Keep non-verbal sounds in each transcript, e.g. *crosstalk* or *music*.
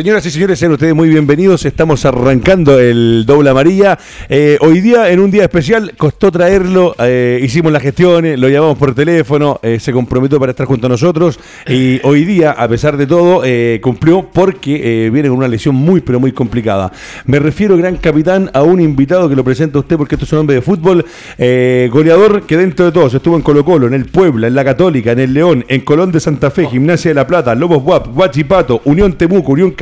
Señoras y señores, sean ustedes muy bienvenidos. Estamos arrancando el doble amarilla. Eh, hoy día, en un día especial, costó traerlo. eh, hicimos las gestiones, lo llamamos por teléfono, eh, se comprometió para estar junto a nosotros. Y *laughs* hoy día, a pesar de todo, cumplió porque viene con una lesión muy, pero muy complicada. Me refiero, gran capitán, a un invitado que lo presenta a usted porque esto es un hombre de fútbol. goleador que dentro de todos estuvo en Colo-Colo, en el Puebla, en la Católica, en el León, en Colón de Santa Fe, Gimnasia de la Plata, Lobos Guap, Guachipato, Unión Temuco, Unión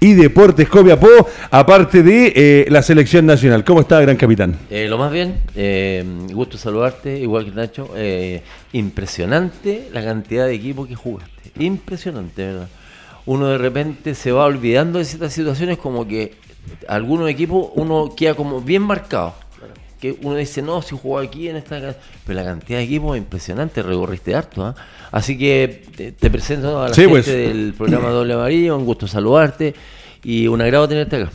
Y Deportes Copiapó, aparte de eh, la selección nacional. ¿Cómo está, gran capitán? Eh, lo más bien, eh, gusto saludarte, igual que Nacho. eh, impresionante la cantidad de equipos que jugaste. Impresionante, ¿verdad? Uno de repente se va olvidando de ciertas situaciones como que algunos equipos uno queda como bien marcado. Que uno dice, no, si jugó aquí en esta... ca-". Pero la cantidad de equipos es impresionante, recorriste harto. ¿ah? Así que te, te presento a la Sí, gente pues. del programa *clears throat* Doble Amarillo, un gusto saludarte y un agrado tenerte acá.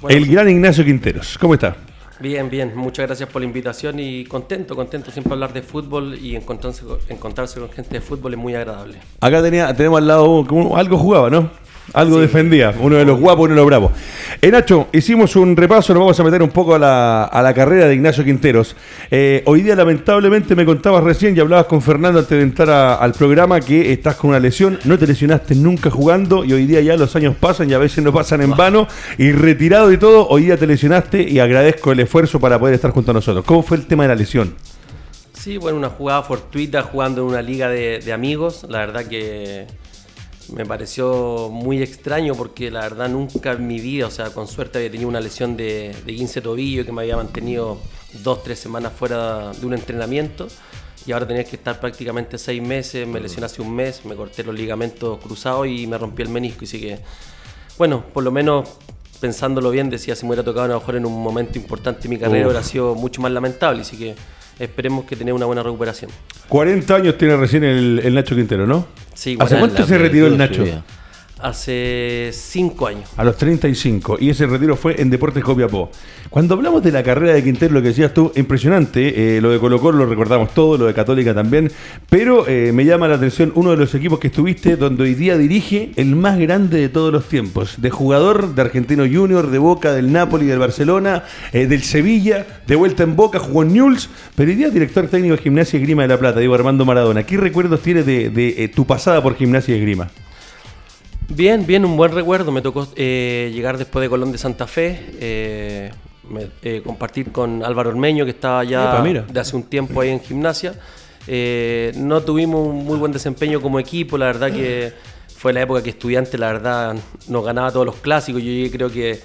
Bueno, el gran Ignacio Quinteros. ¿Cómo está? Bien, bien, muchas gracias por la invitación y contento, contento siempre hablar de fútbol y encontrarse, con- encontrarse con gente de fútbol es muy agradable. Acá tenía, tenemos al lado, como algo jugaba, ¿no? Algo defendía, uno de los guapos, uno de los bravos. Eh, Nacho, hicimos un repaso, nos vamos a meter un poco a la, a la carrera de Ignacio Quinteros. Eh, hoy día, lamentablemente, me contabas recién y hablabas con Fernando antes de entrar a- al programa que estás con una lesión, no te lesionaste nunca jugando y hoy día ya los años pasan y a veces no pasan en vano y retirado y todo, hoy día te lesionaste y agradezco el esfuerzo para poder estar junto a nosotros. ¿Cómo fue el tema de la lesión? Sí, bueno, una jugada fortuita jugando en una liga de, de amigos, la verdad que me pareció muy extraño porque la verdad nunca en mi vida, o sea, con suerte había tenido una lesión de, de 15 tobillo que me había mantenido dos, tres semanas fuera de un entrenamiento y ahora tenía que estar prácticamente seis meses, me lesioné hace un mes, me corté los ligamentos cruzados y me rompí el menisco, así que bueno, por lo menos pensándolo bien, decía si me hubiera tocado a lo mejor en un momento importante de mi carrera Uf. hubiera sido mucho más lamentable, así que esperemos que tenga una buena recuperación. 40 años tiene recién el, el Nacho Quintero, ¿no? Sí, ¿Hace cuánto se retiró el Nacho? Hace cinco años. A los 35. Y ese retiro fue en Deportes Copiapó. Cuando hablamos de la carrera de Quintero, lo que decías tú, impresionante. eh, lo de Colo Colo lo recordamos todo, lo de Católica también. Pero eh, me llama la atención uno de los equipos que estuviste, donde hoy día dirige el más grande de todos los tiempos. De jugador de Argentino Junior, de Boca, del Napoli, del Barcelona, eh, del Sevilla, de vuelta en Boca, jugó en Newell's. Pero hoy día director técnico de Gimnasia y Grima de la Plata, digo Armando Maradona. ¿Qué recuerdos tienes de, de, tu pasada por Gimnasia y Grima? Bien, bien, un buen recuerdo. Me tocó eh, llegar después de Colón de Santa Fe, eh, me- eh, compartir con Álvaro Ormeño, que estaba ya Epa, de hace un tiempo ahí en gimnasia. No tuvimos un muy buen desempeño como equipo, la verdad que fue la época que estudiante, la verdad, nos ganaba todos los clásicos. Yo llegué, creo que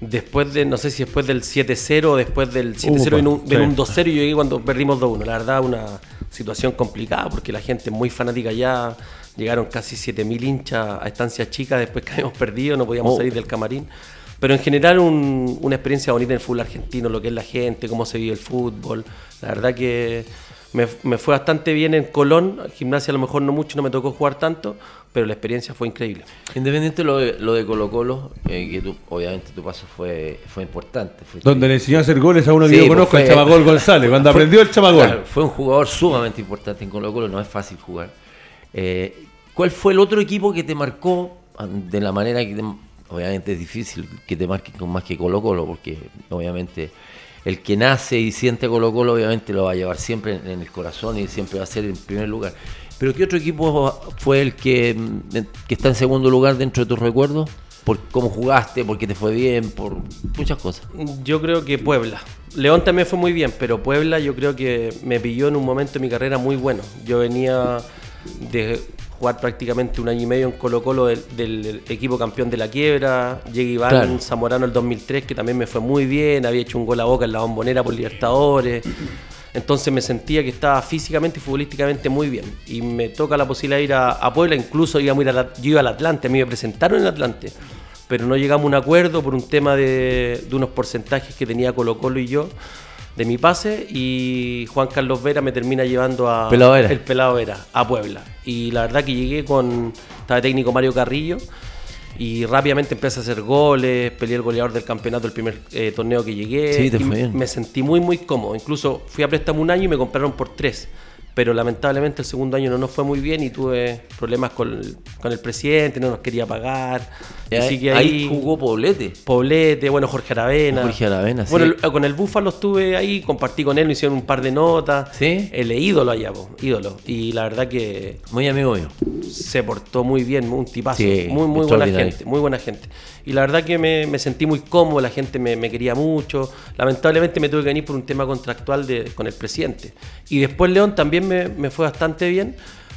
después de, no sé si después del 7-0 o después del 7-0 Upa, en un, en sí. un 2-0, yo llegué cuando perdimos 2-1. La verdad, una situación complicada porque la gente es muy fanática ya. Llegaron casi 7.000 hinchas a estancias chicas después que *laughs* habíamos perdido, no podíamos Oh. salir del camarín. Pero en general un- una experiencia bonita en el fútbol argentino, lo que es la gente, cómo se vive el fútbol. La verdad que me, me fue bastante bien en Colón. Gimnasia a lo mejor no mucho, no me tocó jugar tanto, pero la experiencia fue increíble. Independiente lo de, lo de Colo Colo, eh, que tú, obviamente tu paso fue, fue importante. Fue Donde le enseñó a hacer goles a uno que Sí, yo pues conozco, el Chamagol *laughs* González, cuando fue- aprendió el Chamagol. Claro, fue un jugador sumamente importante en Colo Colo, no es fácil jugar. Eh, ¿Cuál fue el otro equipo que te marcó ah, de la manera que te- obviamente es difícil que te marquen con más que Colo Colo, porque obviamente el que nace y siente Colo Colo obviamente lo va a llevar siempre en, el corazón y siempre va a ser en primer lugar. Pero ¿qué otro equipo fue el que, mm, que está en segundo lugar dentro de tus recuerdos? Por cómo jugaste, porque te fue bien, por muchas cosas. Yo creo que Puebla. León también fue muy bien, pero Puebla yo creo que me pilló en un momento de mi carrera muy bueno. Yo venía de jugar prácticamente un año y medio en Colo Colo del, del equipo campeón de la quiebra. Llega Iván Claro. Zamorano el 2003, que también me fue muy bien, había hecho un gol a boca en la bombonera por Libertadores. Entonces me sentía que estaba físicamente y futbolísticamente muy bien. Y me toca la posibilidad de ir a, a Puebla, incluso íbamos a ir a yo iba al Atlante, a mí me presentaron en el Atlante. Pero no llegamos a un acuerdo por un tema de, de unos porcentajes que tenía Colo Colo y yo de mi pase y Juan Carlos Vera me termina llevando a Pelado Vera. el Pelado Vera a Puebla. Y la verdad que llegué con estaba técnico Mario Carrillo y rápidamente empecé a hacer goles, peleé el goleador del campeonato el primer eh, torneo que llegué. Sí, te fue bien. me sentí muy muy cómodo. Incluso fui a préstamo un año y me compraron por tres. Pero lamentablemente el segundo año no nos fue muy bien y tuve problemas con, con el presidente, no nos quería pagar. Así que ahí, ahí, jugó Poblete. Poblete, bueno, Jorge Aravena. Jorge Aravena, sí. Bueno, el- con el Búfalo estuve ahí, compartí con él, me hicieron un par de notas. ¿Sí? El ídolo allá, po, ídolo. Y la verdad que Muy amigo mío. se portó muy bien, un tipazo. Sí, muy, muy buena gente, muy buena gente. Y la verdad que me, me sentí muy cómodo, la gente me, me quería mucho. Lamentablemente me tuve que venir por un tema contractual de, con el presidente. Y después León también me, me fue bastante bien,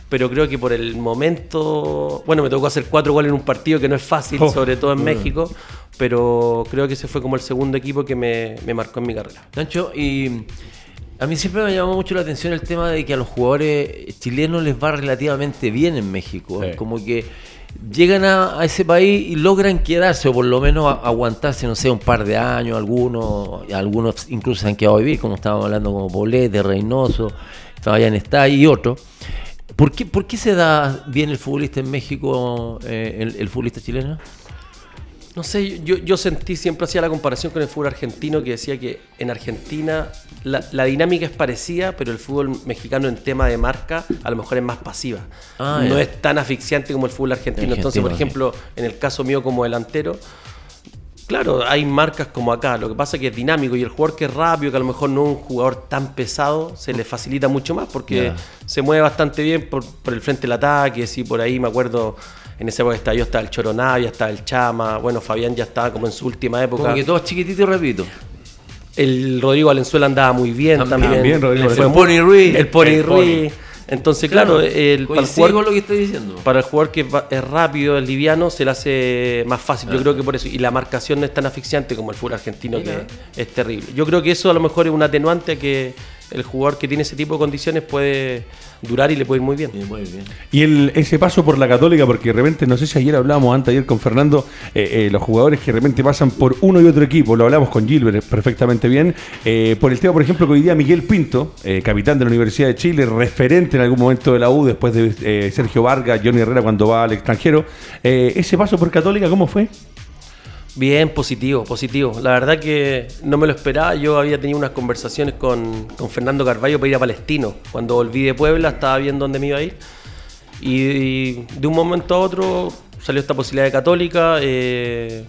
pero creo que por el momento, bueno, me tocó hacer cuatro goles en un partido que no es fácil, Oh. sobre todo en México, pero creo que ese fue como el segundo equipo que me, me marcó en mi carrera. Nacho, y a mí siempre me llamó mucho la atención el tema de que a los jugadores chilenos les va relativamente bien en México. Sí. Como que llegan a, a ese país y logran quedarse o por lo menos a- aguantarse, no sé, un par de años, algunos, algunos incluso se han quedado a vivir, como estábamos hablando, como Poblete, Reynoso, Fabián está y otros. ¿Por qué, ¿Por qué se da bien el futbolista en México, eh, el, el futbolista chileno? No sé, yo, yo sentí, siempre hacía la comparación con el fútbol argentino que decía que en Argentina la, la dinámica es parecida, pero el fútbol mexicano en tema de marca a lo mejor es más pasiva. Ah, no es tan asfixiante como el fútbol argentino. Entonces, por ejemplo, en el caso mío como delantero, claro, hay marcas como acá. Lo que pasa es que es dinámico y el jugador que es rápido, que a lo mejor no es un jugador tan pesado, se le facilita mucho más porque se mueve bastante bien por, por el frente del ataque. Sí, por ahí me acuerdo. En esa época estaba yo, estaba el Choronavia, estaba el Chama, bueno, Fabián ya estaba como en su última época. Como que todos chiquititos, repito. El Rodrigo Valenzuela andaba muy bien También. también. También, Rodrigo El muy- Pony Ruiz. El Pony El Ruiz. Entonces, claro, el, para, el jugador, lo que estoy diciendo. para el jugador que va- es rápido, es liviano, se le hace más fácil. Yo creo que por eso. Y la marcación no es tan asfixiante como el fútbol argentino, que es terrible. Yo creo que eso a lo mejor es un atenuante a que el jugador que tiene ese tipo de condiciones puede durar y le puede ir muy bien. Sí, muy bien. Y el, ese paso por la Católica, porque de repente, no sé si ayer hablábamos, antes ayer con Fernando, eh, eh, los jugadores que de repente pasan por uno y otro equipo, lo hablamos con Gilbert perfectamente bien, eh, por el tema, por ejemplo, que hoy día Miguel Pinto, eh, capitán de la Universidad de Chile, referente en algún momento de la U, después de eh, Sergio Vargas, Johnny Herrera cuando va al extranjero, eh, ese paso por Católica, ¿cómo fue? Bien, positivo, positivo. La verdad que no me lo esperaba. Yo había tenido unas conversaciones con, con Fernando Carballo para ir a Palestino. Cuando volví de Puebla estaba viendo dónde me iba a ir. Y, de un momento a otro salió esta posibilidad de Católica. eh,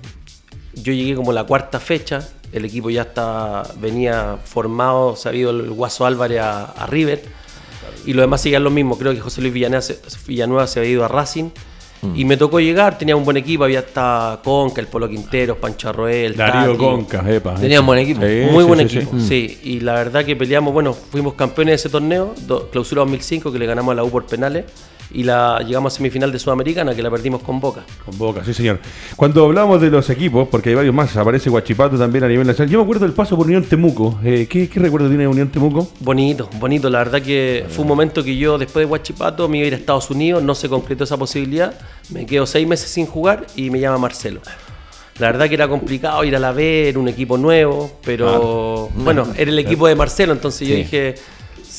yo llegué como la cuarta fecha. El equipo ya está, venía formado, se ha ido el Guaso Álvarez a, River. Y los demás seguían lo mismo. Creo que José Luis Villanueva se, Villanueva se había ido a Racing. Y me tocó llegar, tenía un buen equipo, había hasta Conca, el Polo Quinteros, Pancho Arroel, Darío Tati. Conca, epa. Tenían buen equipo. Sí, Muy sí, buen sí, equipo, sí. sí. Y la verdad que peleamos, bueno, fuimos campeones de ese torneo, do- clausura 2005, que le ganamos a la U por penales. Y la llegamos a semifinal de Sudamericana, que la perdimos con Boca. Con Boca, sí señor. Cuando hablamos de los equipos, porque hay varios más, aparece Guachipato también a nivel nacional. Yo me acuerdo del paso por Unión Temuco. Eh, ¿qué, ¿Qué recuerdo tiene Unión Temuco? Bonito, bonito. La verdad que fue un momento que yo, después de Huachipato, me iba a ir a Estados Unidos, no se concretó esa posibilidad. Me quedo seis meses sin jugar y me llama Marcelo. La verdad que era complicado ir a la B, era un equipo nuevo, pero bueno, era el equipo de Marcelo, entonces yo dije,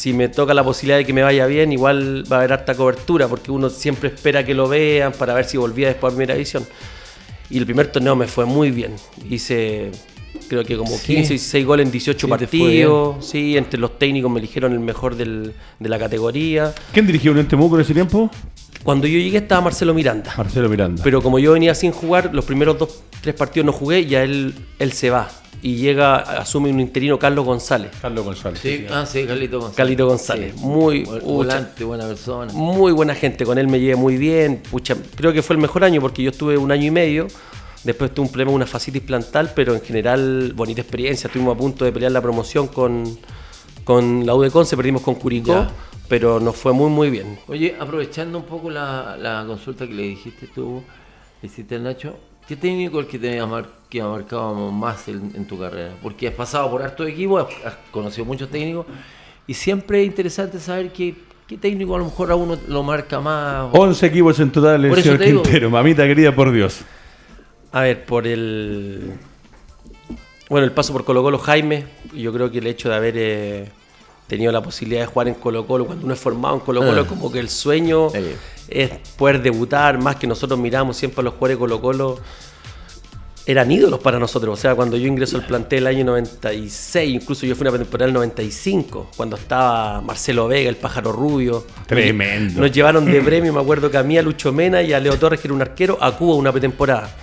si me toca la posibilidad de que me vaya bien, igual va a haber harta cobertura, porque uno siempre espera que lo vean para ver si volvía después a primera división. Y el primer torneo me fue muy bien. Hice creo que como Sí. 15, 16 goles en 18 Sí, partidos. Sí, entre los técnicos me eligieron el mejor del- de la categoría. ¿Quién dirigió Unión Temuco en ese tiempo? Cuando yo llegué estaba Marcelo Miranda. Marcelo Miranda. Pero como yo venía sin jugar, los primeros dos, tres partidos no jugué, ya él, él se va. Y llega, asume un interino Carlos González. Carlos González. Sí, ah, sí, Carlito González. Carlito González. Muy, volante, buena persona. muy buena gente, con él me llevé muy bien. Pucha, creo que fue el mejor año porque yo estuve un año y medio. Después tuve un problema, una fascitis plantal, pero en general, bonita experiencia. Estuvimos a punto de pelear la promoción con, con la U de Conce, perdimos con Curicó. Ya. pero nos fue muy, muy bien. Oye, aprovechando un poco la, la consulta que le dijiste tú, le hiciste al Nacho, ¿qué técnico es el que te ha, mar- que ha marcado más en, en tu carrera? Porque has pasado por harto equipo, has, has conocido muchos técnicos, y siempre es interesante saber qué, qué técnico a lo mejor a uno lo marca más. 11 equipos en total, el señor digo. Quintero. Mamita querida, por Dios. A ver, por el. Bueno, el paso por Colo Colo Jaime, yo creo que el hecho de haber eh, tenido la posibilidad de jugar en Colo Colo, cuando uno es formado en Colo Colo, Ah. es como que el sueño Sí. Es poder debutar, más que nosotros miramos siempre a los jugadores Colo Colo, eran ídolos para nosotros. O sea, cuando yo ingreso al plantel el año 96, incluso yo fui una temporada del 95, cuando estaba Marcelo Vega, el pájaro rubio. Tremendo. Nos llevaron de premio, me acuerdo que a mí, a Lucho Mena y a Leo Torres, que era un arquero, a Cuba una pretemporada.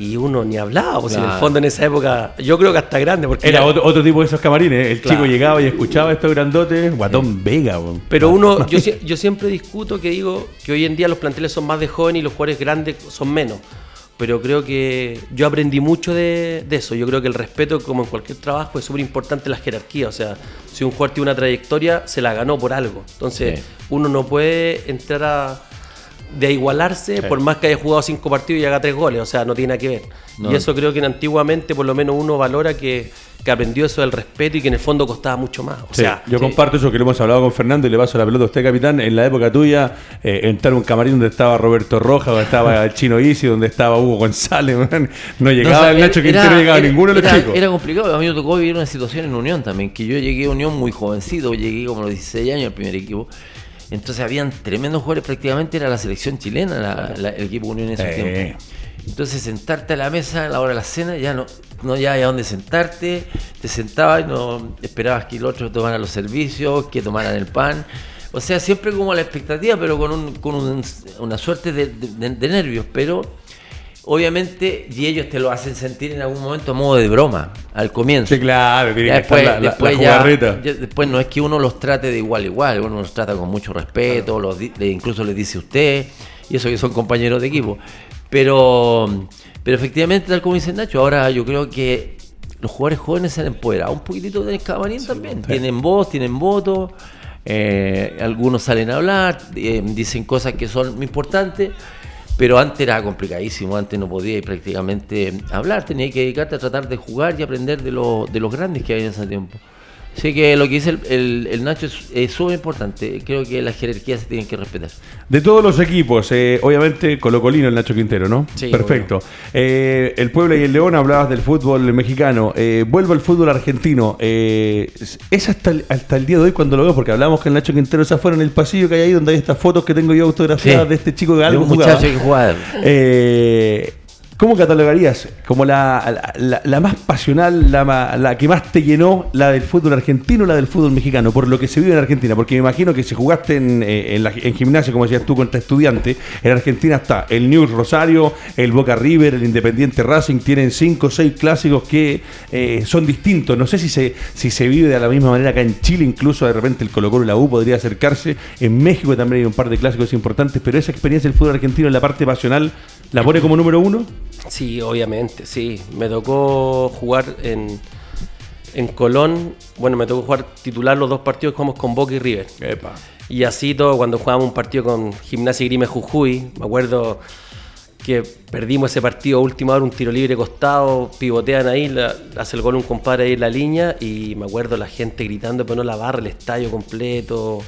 Y uno ni hablaba, pues en el Claro. fondo en esa época, yo creo que hasta grande, porque Era otro, otro tipo de esos camarines. El Claro. chico llegaba y escuchaba estos grandotes. Guatón Vega, weón. Pero uno, yo, yo siempre discuto que digo que hoy en día los planteles son más de jóvenes y los jugadores grandes son menos. Pero creo que yo aprendí mucho de, de eso. Yo creo que el respeto, como en cualquier trabajo, es súper importante en la jerarquía. O sea, si un jugador tiene una trayectoria, se la ganó por algo. Entonces, Sí. uno no puede entrar a de a igualarse por más que haya jugado cinco partidos y haga tres goles. O sea, no tiene nada que ver. No. Y eso creo que antiguamente, por lo menos, uno valora que, que aprendió eso del respeto y que en el fondo costaba mucho más. O Sí, sea, yo sí. comparto eso que lo hemos hablado con Fernando y le paso la pelota a usted, capitán. En la época tuya, eh, entrar a un camarín donde estaba Roberto Rojas, donde estaba el Chino Isi, donde estaba Hugo González, *laughs* no llegaba No, o sea, el Nacho era- Quintero, no llegaba era- ninguno de los era- chicos. Era complicado. A mí me tocó vivir una situación en Unión también, que yo llegué a Unión muy jovencito, llegué como a los 16 años al primer equipo. Entonces habían tremendos jugadores, prácticamente era la selección chilena, la- la- el equipo Unión en ese tiempo. Entonces sentarte a la mesa a la hora de la cena, ya no, no ya había dónde sentarte, te sentabas y no esperabas que el otro tomara los servicios, que tomaran el pan. O sea, siempre como a la expectativa, pero con, un- con un- una suerte de, de- de nervios, pero obviamente, y ellos te lo hacen sentir en algún momento a modo de broma, al comienzo. Sí, claro, tiene estar después, la, después ya- jugarreta. ya después no es que uno los trate de igual a igual, uno los trata con mucho respeto, los le- incluso les dice usted, y eso que son compañeros de equipo. Pero, pero efectivamente, tal como dice Nacho, ahora yo creo que los jugadores jóvenes se han empoderado un poquitito del camarín también. Tienen voz, tienen voto, eh, algunos salen a hablar, eh, dicen cosas que son importantes. Pero antes era complicadísimo, antes no podías prácticamente hablar, tenías que dedicarte a tratar de jugar y aprender de, los de los grandes que había en ese tiempo. Así que lo que dice el, el- el Nacho es es súper importante, creo que las jerarquías se tienen que respetar. De todos los equipos, eh, obviamente Colocolino el Nacho Quintero, ¿no? Sí, Perfecto. Eh, el Puebla y el León, hablabas del fútbol mexicano. Eh, vuelvo al fútbol argentino. Eh, es hasta el, hasta el día de hoy cuando lo veo, porque hablábamos que el Nacho Quintero se afuera en el pasillo que hay ahí donde hay estas fotos que tengo yo autografiadas Sí. de este chico que De algo un jugaba. muchacho que jugaba. ¿Cómo catalogarías como la, la- más pasional, la, la que más te llenó, la del fútbol argentino o la del fútbol mexicano, por lo que se vive en Argentina? Porque me imagino que si jugaste en, eh, en, en gimnasia, como decías tú, contra estudiantes, en Argentina está el News Rosario, el Boca River, el Independiente Racing, tienen cinco o seis clásicos que eh, son distintos. No sé si se, si se vive de la misma manera acá en Chile, incluso de repente el Colo Colo y la U podría acercarse. En México también hay un par de clásicos importantes, pero esa experiencia del fútbol argentino en la parte pasional, ¿la pone como número uno? Sí, obviamente, sí. Me tocó jugar en, en Colón. Bueno, me tocó jugar titular los dos partidos que jugamos con Boca y River. Y así todo, cuando jugábamos un partido con Gimnasia y Grime Jujuy, me acuerdo que perdimos ese partido a última hora, un tiro libre costado, pivotean ahí, la- hace el gol un compadre ahí en la línea y me acuerdo la gente gritando, pero no la barra, el estadio completo,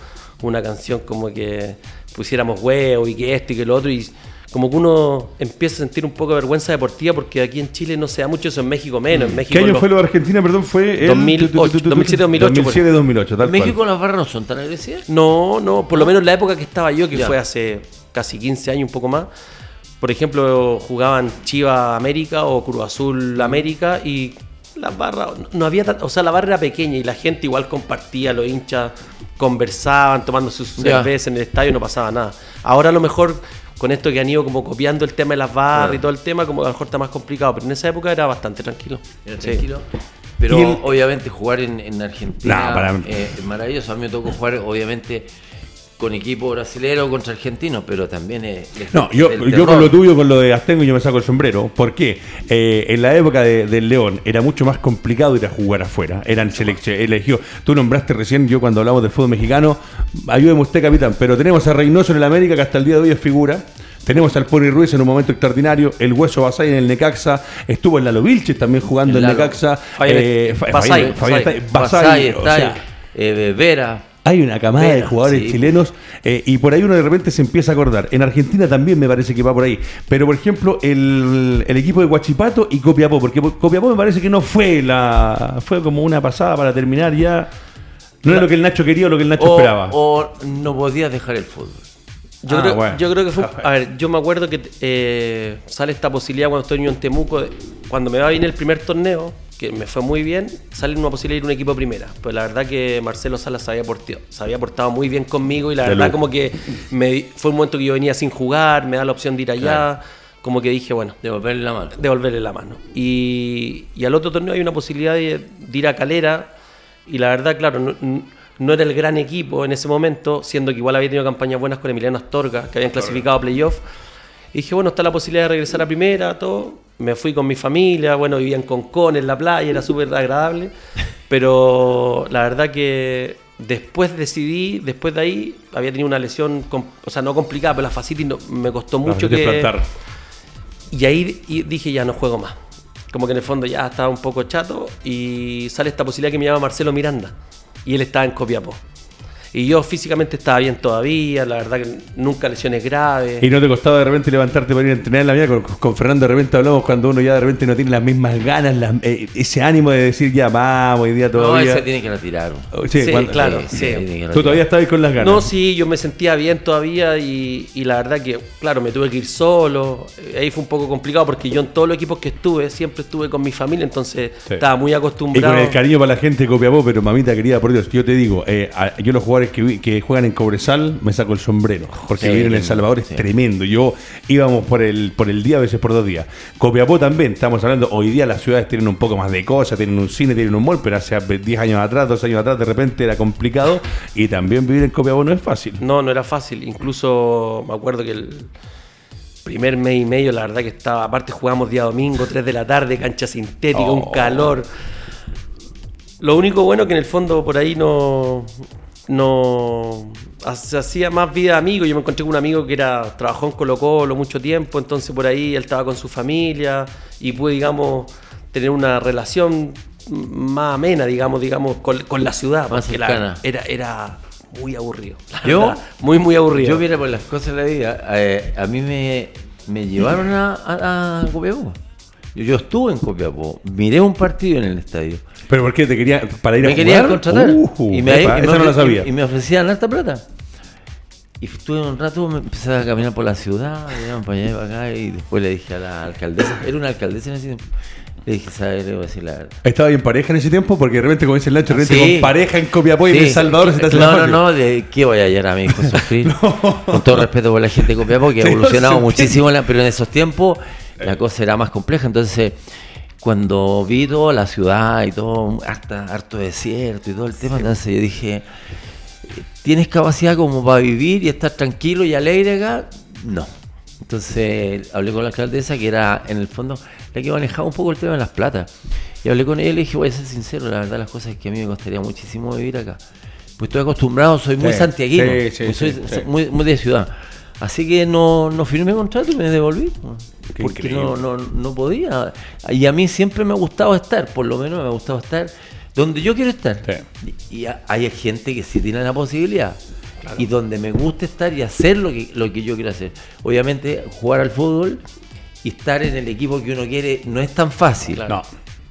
una canción como que pusiéramos huevo y que esto y que lo otro y como que uno empieza a sentir un poco de vergüenza deportiva porque aquí en Chile no se da mucho eso, en México menos. En México ¿Qué año los- fue lo de Argentina? Perdón, fue el 2008, 2007-2008, 2007-2008, tal ¿En México cual. las barras no son tan agresivas? No, no, por lo menos en la época que estaba yo, que Ya. fue hace casi 15 años, un poco más. Por ejemplo, jugaban Chiva América o Cruz Azul América y las barras, no había, tan- o sea, la barra era pequeña y la gente igual compartía, los hinchas conversaban, tomando sus cervezas en el estadio, no pasaba nada. Ahora a lo mejor con esto que han ido como copiando el tema de las barras Claro. y todo el tema, como a lo mejor está más complicado, pero en esa época era bastante tranquilo. Era Sí. tranquilo. Pero el- obviamente jugar en, en Argentina Nah, para- eh, es maravilloso. A mí me tocó jugar, obviamente, con equipo brasilero contra argentino, pero también es... es No, yo, con lo tuyo, con lo de Astengo, yo me saco el sombrero. ¿Por qué? Eh, en la época de- del León era mucho más complicado ir a jugar afuera. Eran selecciones, elegidos. Tú nombraste recién, yo cuando hablamos del fútbol mexicano, ayúdeme usted, capitán, pero tenemos a Reynoso en el América, que hasta el día de hoy es figura. Tenemos al Pony Ruiz en un momento extraordinario, el Hueso Basay en el Necaxa, estuvo en Lalo Vilches también jugando El en Lalo. Necaxa. Eh, Basay, Fabián Basay. Basay, Basay o está sea, ahí, eh, Vera. Hay una camada de jugadores sí. chilenos eh, y por ahí uno de repente se empieza a acordar. En Argentina también me parece que va por ahí. Pero por ejemplo, el, el equipo de Guachipato y Copiapó, porque Copiapó me parece que no fue la. fue como una pasada para terminar ya. No era lo que el Nacho quería o lo que el Nacho O, esperaba. o no podías dejar el fútbol. Yo, Ah, creo, bueno. yo creo que fue. A ver, yo me acuerdo que eh, sale esta posibilidad cuando estoy en Temuco. cuando me va bien el primer torneo, que me fue muy bien, sale una posibilidad de ir a un equipo primera. Pues la verdad que Marcelo Salas se había, porteo- se había portado muy bien conmigo y la De verdad, como que me, fue un momento que yo venía sin jugar, me da la opción de ir allá. Claro. Como que dije, bueno, Devolverle la mano. devolverle la mano. Y, y al otro torneo hay una posibilidad de, de ir a Calera. Y la verdad, claro, no, no era el gran equipo en ese momento, siendo que igual había tenido campañas buenas con Emiliano Astorga, que habían clasificado a playoff. Y dije, bueno, está la posibilidad de regresar a primera, todo. Me fui con mi familia, bueno, vivía en Concón, en la playa, era súper agradable. Pero la verdad que después decidí, después de ahí, había tenido una lesión, o sea, no complicada, pero la fascitis no- me costó mucho que... plantar. Y ahí y dije, ya no juego más. Como que en el fondo ya estaba un poco chato y sale esta posibilidad que me llama Marcelo Miranda. Y él estaba en Copiapó. Y yo físicamente estaba bien todavía, la verdad que nunca lesiones graves. Y no te costaba de repente levantarte para ir a entrenar en la vida. Con, con Fernando de repente hablamos cuando uno ya de repente no tiene las mismas ganas, las- eh, ese ánimo de decir ya vamos, hoy día No, todavía. ese tiene que retirar. Oh, sí, Sí, cuando- claro, Sí, sí. que Tú todavía estabas con las ganas. No, sí, yo me sentía bien todavía y, y la verdad que, claro, me tuve que ir solo. Eh, Ahí fue un poco complicado porque yo en todos los equipos que estuve siempre estuve con mi familia, entonces Sí. estaba muy Y acostumbrado. con el cariño para la gente de Copiapó, pero mamita querida, por Dios, yo te digo, eh, a- yo los jugadores que, juegan en Cobresal me saco el sombrero, porque Sí, vivir en El Salvador es sí. tremendo. Yo íbamos por el, por el día, a veces por dos días. Copiapó también, estamos hablando, hoy día las ciudades tienen un poco más de cosas, tienen un cine, tienen un mall, pero hace 10 años atrás, 2 años atrás, de repente era complicado y también vivir en Copiapó no es fácil. No, no era fácil. Incluso me acuerdo que el primer mes y medio, la verdad que estaba, aparte jugamos día domingo, 3 de la tarde, cancha sintética, un Oh. calor. Lo único bueno que en el fondo por ahí no, no se hacía más vida de amigo. Yo me encontré con un amigo que era trabajó en Colo Colo mucho tiempo, entonces por ahí él estaba con su familia y pude, digamos, tener una relación más amena, digamos, digamos, con, con la ciudad. Más la- cercana. era, era muy aburrido. la ¿Yo? verdad, muy, muy aburrido. Yo, mira, por las cosas de la vida, eh, a mí me, me llevaron a, a. Yo, yo estuve en Copiapó, miré un partido en el estadio. ¿Pero por qué? ¿Te quería, para ir a Me querían jugar? contratar. Uh, y me, epa, y me esa no la ofre- sabía. Y, me ofrecían harta plata. Y estuve un rato, me empecé a caminar por la ciudad, para allá y para acá, y después le dije a la alcaldesa, era una alcaldesa en ese tiempo, le dije, ¿sabes? Le voy a decir la verdad. ¿Estaba en pareja en ese tiempo? Porque de repente, como dice el Nacho, de repente Sí. con pareja en Copiapó y en. El Salvador se te hace No, no, no, de qué voy a hallar a mi hijo sufrir. *laughs* Con todo respeto por la gente de Copiapó, que ha evolucionado no, muchísimo, la- pero en esos tiempos la cosa era más compleja. Entonces, cuando vi toda la ciudad y todo, harta, harto desierto y todo el tema, entonces yo dije, ¿tienes capacidad como para vivir y estar tranquilo y alegre acá? No. Entonces hablé con la alcaldesa, que era en el fondo la que manejaba un poco el tema de las platas. Y hablé con ella y le dije, voy a ser sincero, la verdad las cosas es que a mí me costaría muchísimo vivir acá. Pues estoy acostumbrado, soy muy Sí, santiaguino, sí, pues soy muy, muy de ciudad. Así que no, no firmé contrato y me devolví. Qué porque no, no, no podía. Y a mí siempre me ha gustado estar, por lo menos me ha gustado estar donde yo quiero estar. Sí. Y, hay gente que sí tiene la posibilidad. Y donde me gusta estar y hacer lo que, lo que yo quiero hacer. Obviamente, jugar al fútbol y estar en el equipo que uno quiere no es tan fácil. No.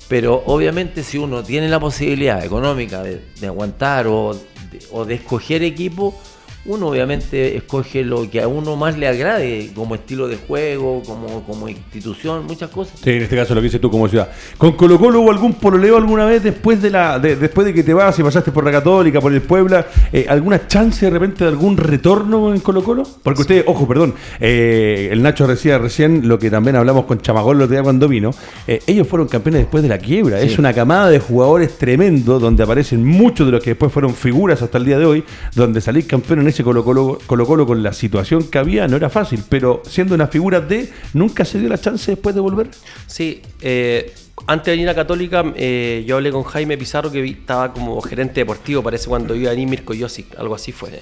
Pero obviamente si uno tiene la posibilidad económica de, de aguantar o de, o de escoger equipo, uno obviamente escoge lo que a uno más le agrade, como estilo de juego, como, como institución, muchas cosas. Sí, en este caso lo que dices tú como ciudad. ¿Con Colo Colo hubo algún pololeo alguna vez después de la de- después de que te vas y pasaste por la Católica, por el Puebla? eh, ¿Alguna chance de repente de algún retorno en Colo Colo? Porque ustedes, ojo, perdón, eh, el Nacho decía recién lo que también hablamos con Chamagol el otro día cuando vino. eh, ellos fueron campeones después de la quiebra. Sí. Es una camada de jugadores tremendo donde aparecen muchos de los que después fueron figuras hasta el día de hoy, donde salir campeón en ese Colo Colo, Colo Colo con la situación que había no era fácil, pero siendo una figura de, ¿nunca se dio la chance después de volver? Sí, eh, antes de venir a Católica, eh, yo hablé con Jaime Pizarro, que vi- estaba como gerente deportivo, parece cuando iba a venir Mirko Josic, algo así fue.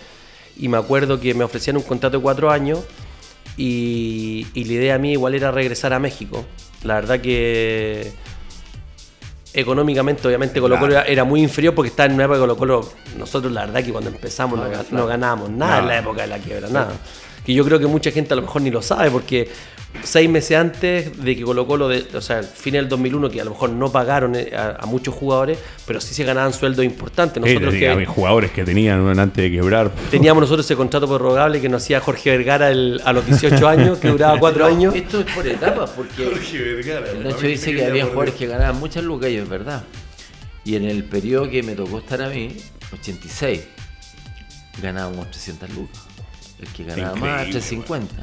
Y me acuerdo que me ofrecían un contrato de cuatro años y, y la idea mía igual era regresar a México. La verdad que económicamente, obviamente, Colo Colo era, era muy inferior porque estaba en una época de Colo Colo. Nosotros, la verdad, que cuando empezamos no, no ganábamos nada en la época de la quiebra, nada. Que yo creo que mucha gente a lo mejor ni lo sabe porque seis meses antes de que Colo Colo, de- o sea, el fin del 2001, que a lo mejor no pagaron eh, a, a muchos jugadores, pero sí se ganaban sueldos importantes. Nosotros Eh, que- a mis jugadores que tenían un antes de quebrar. Teníamos nosotros ese contrato prorrogable que nos hacía Jorge Vergara el- a los 18 años, que duraba *laughs* 4 años. Esto es por etapas, porque el Nacho dice que había jugadores que ganaban muchas lucas y es verdad. Y en el periodo que me tocó estar a mí, 86, ganábamos 300 lucas. El que ganaba más, Increíble, 350.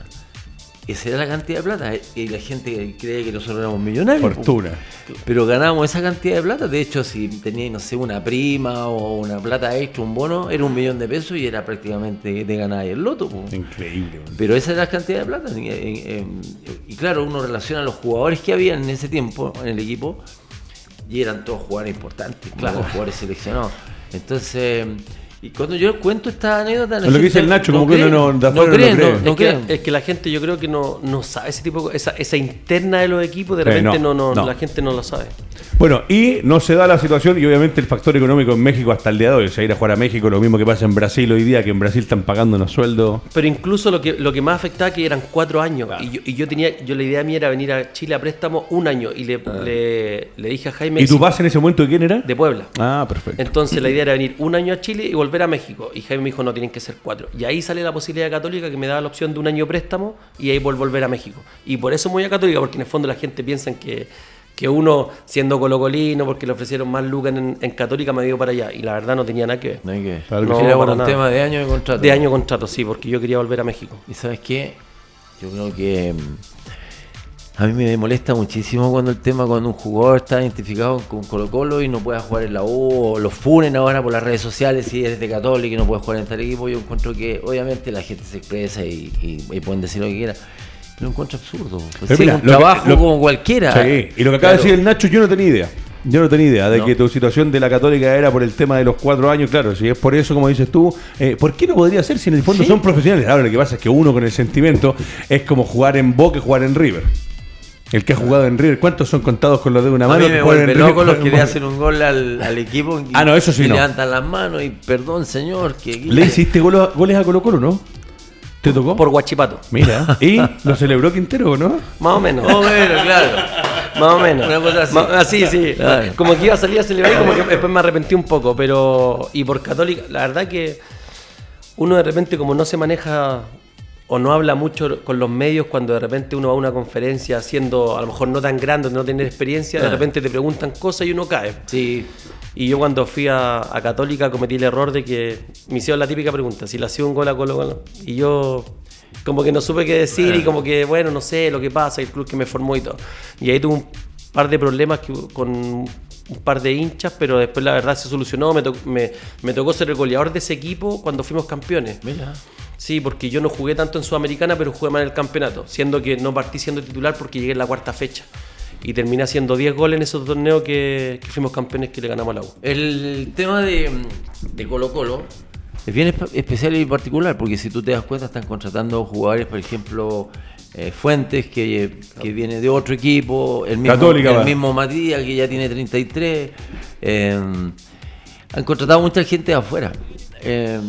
Esa era la cantidad de plata. eh, Y la gente cree que nosotros éramos millonarios. Fortuna. po. Pero ganábamos esa cantidad de plata. De hecho, si teníais, no sé, una prima o una plata extra, un bono, era un millón de pesos y era prácticamente de ganar el loto. po. Increíble. man. Pero esa era la cantidad de plata. Y, claro, uno relaciona a los jugadores que habían en ese tiempo en el equipo y eran todos jugadores importantes, claro, jugadores seleccionados. Entonces, y cuando yo cuento esta anécdota, la Lo que dice el Nacho, como que uno no- de afuera no cree, cree. no- no es, que, es que la gente yo creo que no, no sabe ese tipo de esa, esa interna de los equipos, de Eh, repente no, no, no, no. la gente no lo sabe. Bueno, y no se da la situación, y obviamente el factor económico en México hasta el día de hoy. O sea, ir a jugar a México, lo mismo que pasa en Brasil hoy día, que en Brasil están pagando unos sueldos. Pero incluso lo que, lo que más afectaba que eran cuatro años. Y, yo, y yo tenía, yo la idea mía era venir a Chile a préstamo un año. Y le, le, le dije a Jaime ¿Y tu base en ese momento de quién era? de Puebla. Ah, perfecto. Entonces la idea era venir un año a Chile y volver a México. Y Jaime me dijo, no, tienen que ser cuatro. Y ahí sale la posibilidad católica que me daba la opción de un año préstamo y ahí vol- volver a México. Y por eso me voy a católica, porque en el fondo la gente piensa que, que uno, siendo colocolino, porque le ofrecieron más lucas en, en católica, me dio para allá. Y la verdad no tenía nada que ver. No hay que que no, era por un nada. tema de año de contrato. De año contrato, sí, porque yo quería volver a México. Y sabes qué, yo creo que mm, a mí me molesta muchísimo cuando el tema, cuando un jugador está identificado con Colo Colo y no pueda jugar en la U, o lo funen ahora por las redes sociales si eres de Católica y no puedes jugar en tal equipo, yo encuentro que obviamente la gente se expresa y, y- y pueden decir lo que quieran. Lo encuentro absurdo. Pues sí, mira, es un que- trabajo lo- como cualquiera. Sí, y lo que acaba de decir el Nacho, yo no tenía idea. Yo no tenía idea de No. que tu situación de la católica era por el tema de los cuatro años, claro, si es por eso, como dices tú, eh, ¿por qué no podría ser si en el fondo Sí. son profesionales? Ahora lo que pasa es que uno con el sentimiento es como jugar en Boca y jugar en River. El que ha jugado en River, ¿cuántos son contados con los de una A mano? mí me vuelve loco los que le *laughs* hacen un gol al, al equipo y, Ah, no, eso sí y no. levantan las manos y perdón señor que Le hiciste goles a Colo Colo, ¿no? ¿Te tocó? Por Guachipato. Mira, *laughs* ¿y lo celebró Quintero o no? Más o menos. Oh, bueno, claro. Más o menos. Una cosa así. Ma- así, sí. Claro. Como que iba a salir a celebrar y como que después me arrepentí un poco. Pero. Y por Católica, la verdad que uno de repente, como no se maneja o no habla mucho con los medios, cuando de repente uno va a una conferencia siendo a lo mejor no tan grande, no tener experiencia, de repente te preguntan cosas y uno cae. Sí, Y yo cuando fui a, a Católica cometí el error de que me hicieron la típica pregunta, si le hacía un gol a Colo Colo. Y yo como que no supe qué decir y como que, bueno, no sé lo que pasa, el club que me formó y todo. Y ahí tuve un par de problemas que- con un par de hinchas, pero después la verdad se solucionó. Me, to- me, me tocó ser el goleador de ese equipo cuando fuimos campeones. mira. Sí, porque yo no jugué tanto en Sudamericana, pero jugué más en el campeonato, siendo que no partí siendo titular porque llegué en la cuarta fecha. Y terminé haciendo 10 goles en ese torneo que, que fuimos campeones que le ganamos a la U. El tema de, de Colo Colo es bien espe- especial y particular, porque si tú te das cuenta están contratando jugadores, por ejemplo, eh, Fuentes, que, que viene de otro equipo, el mismo, Católica, el mismo Matías, que ya tiene 33. eh, han contratado mucha gente de afuera. eh,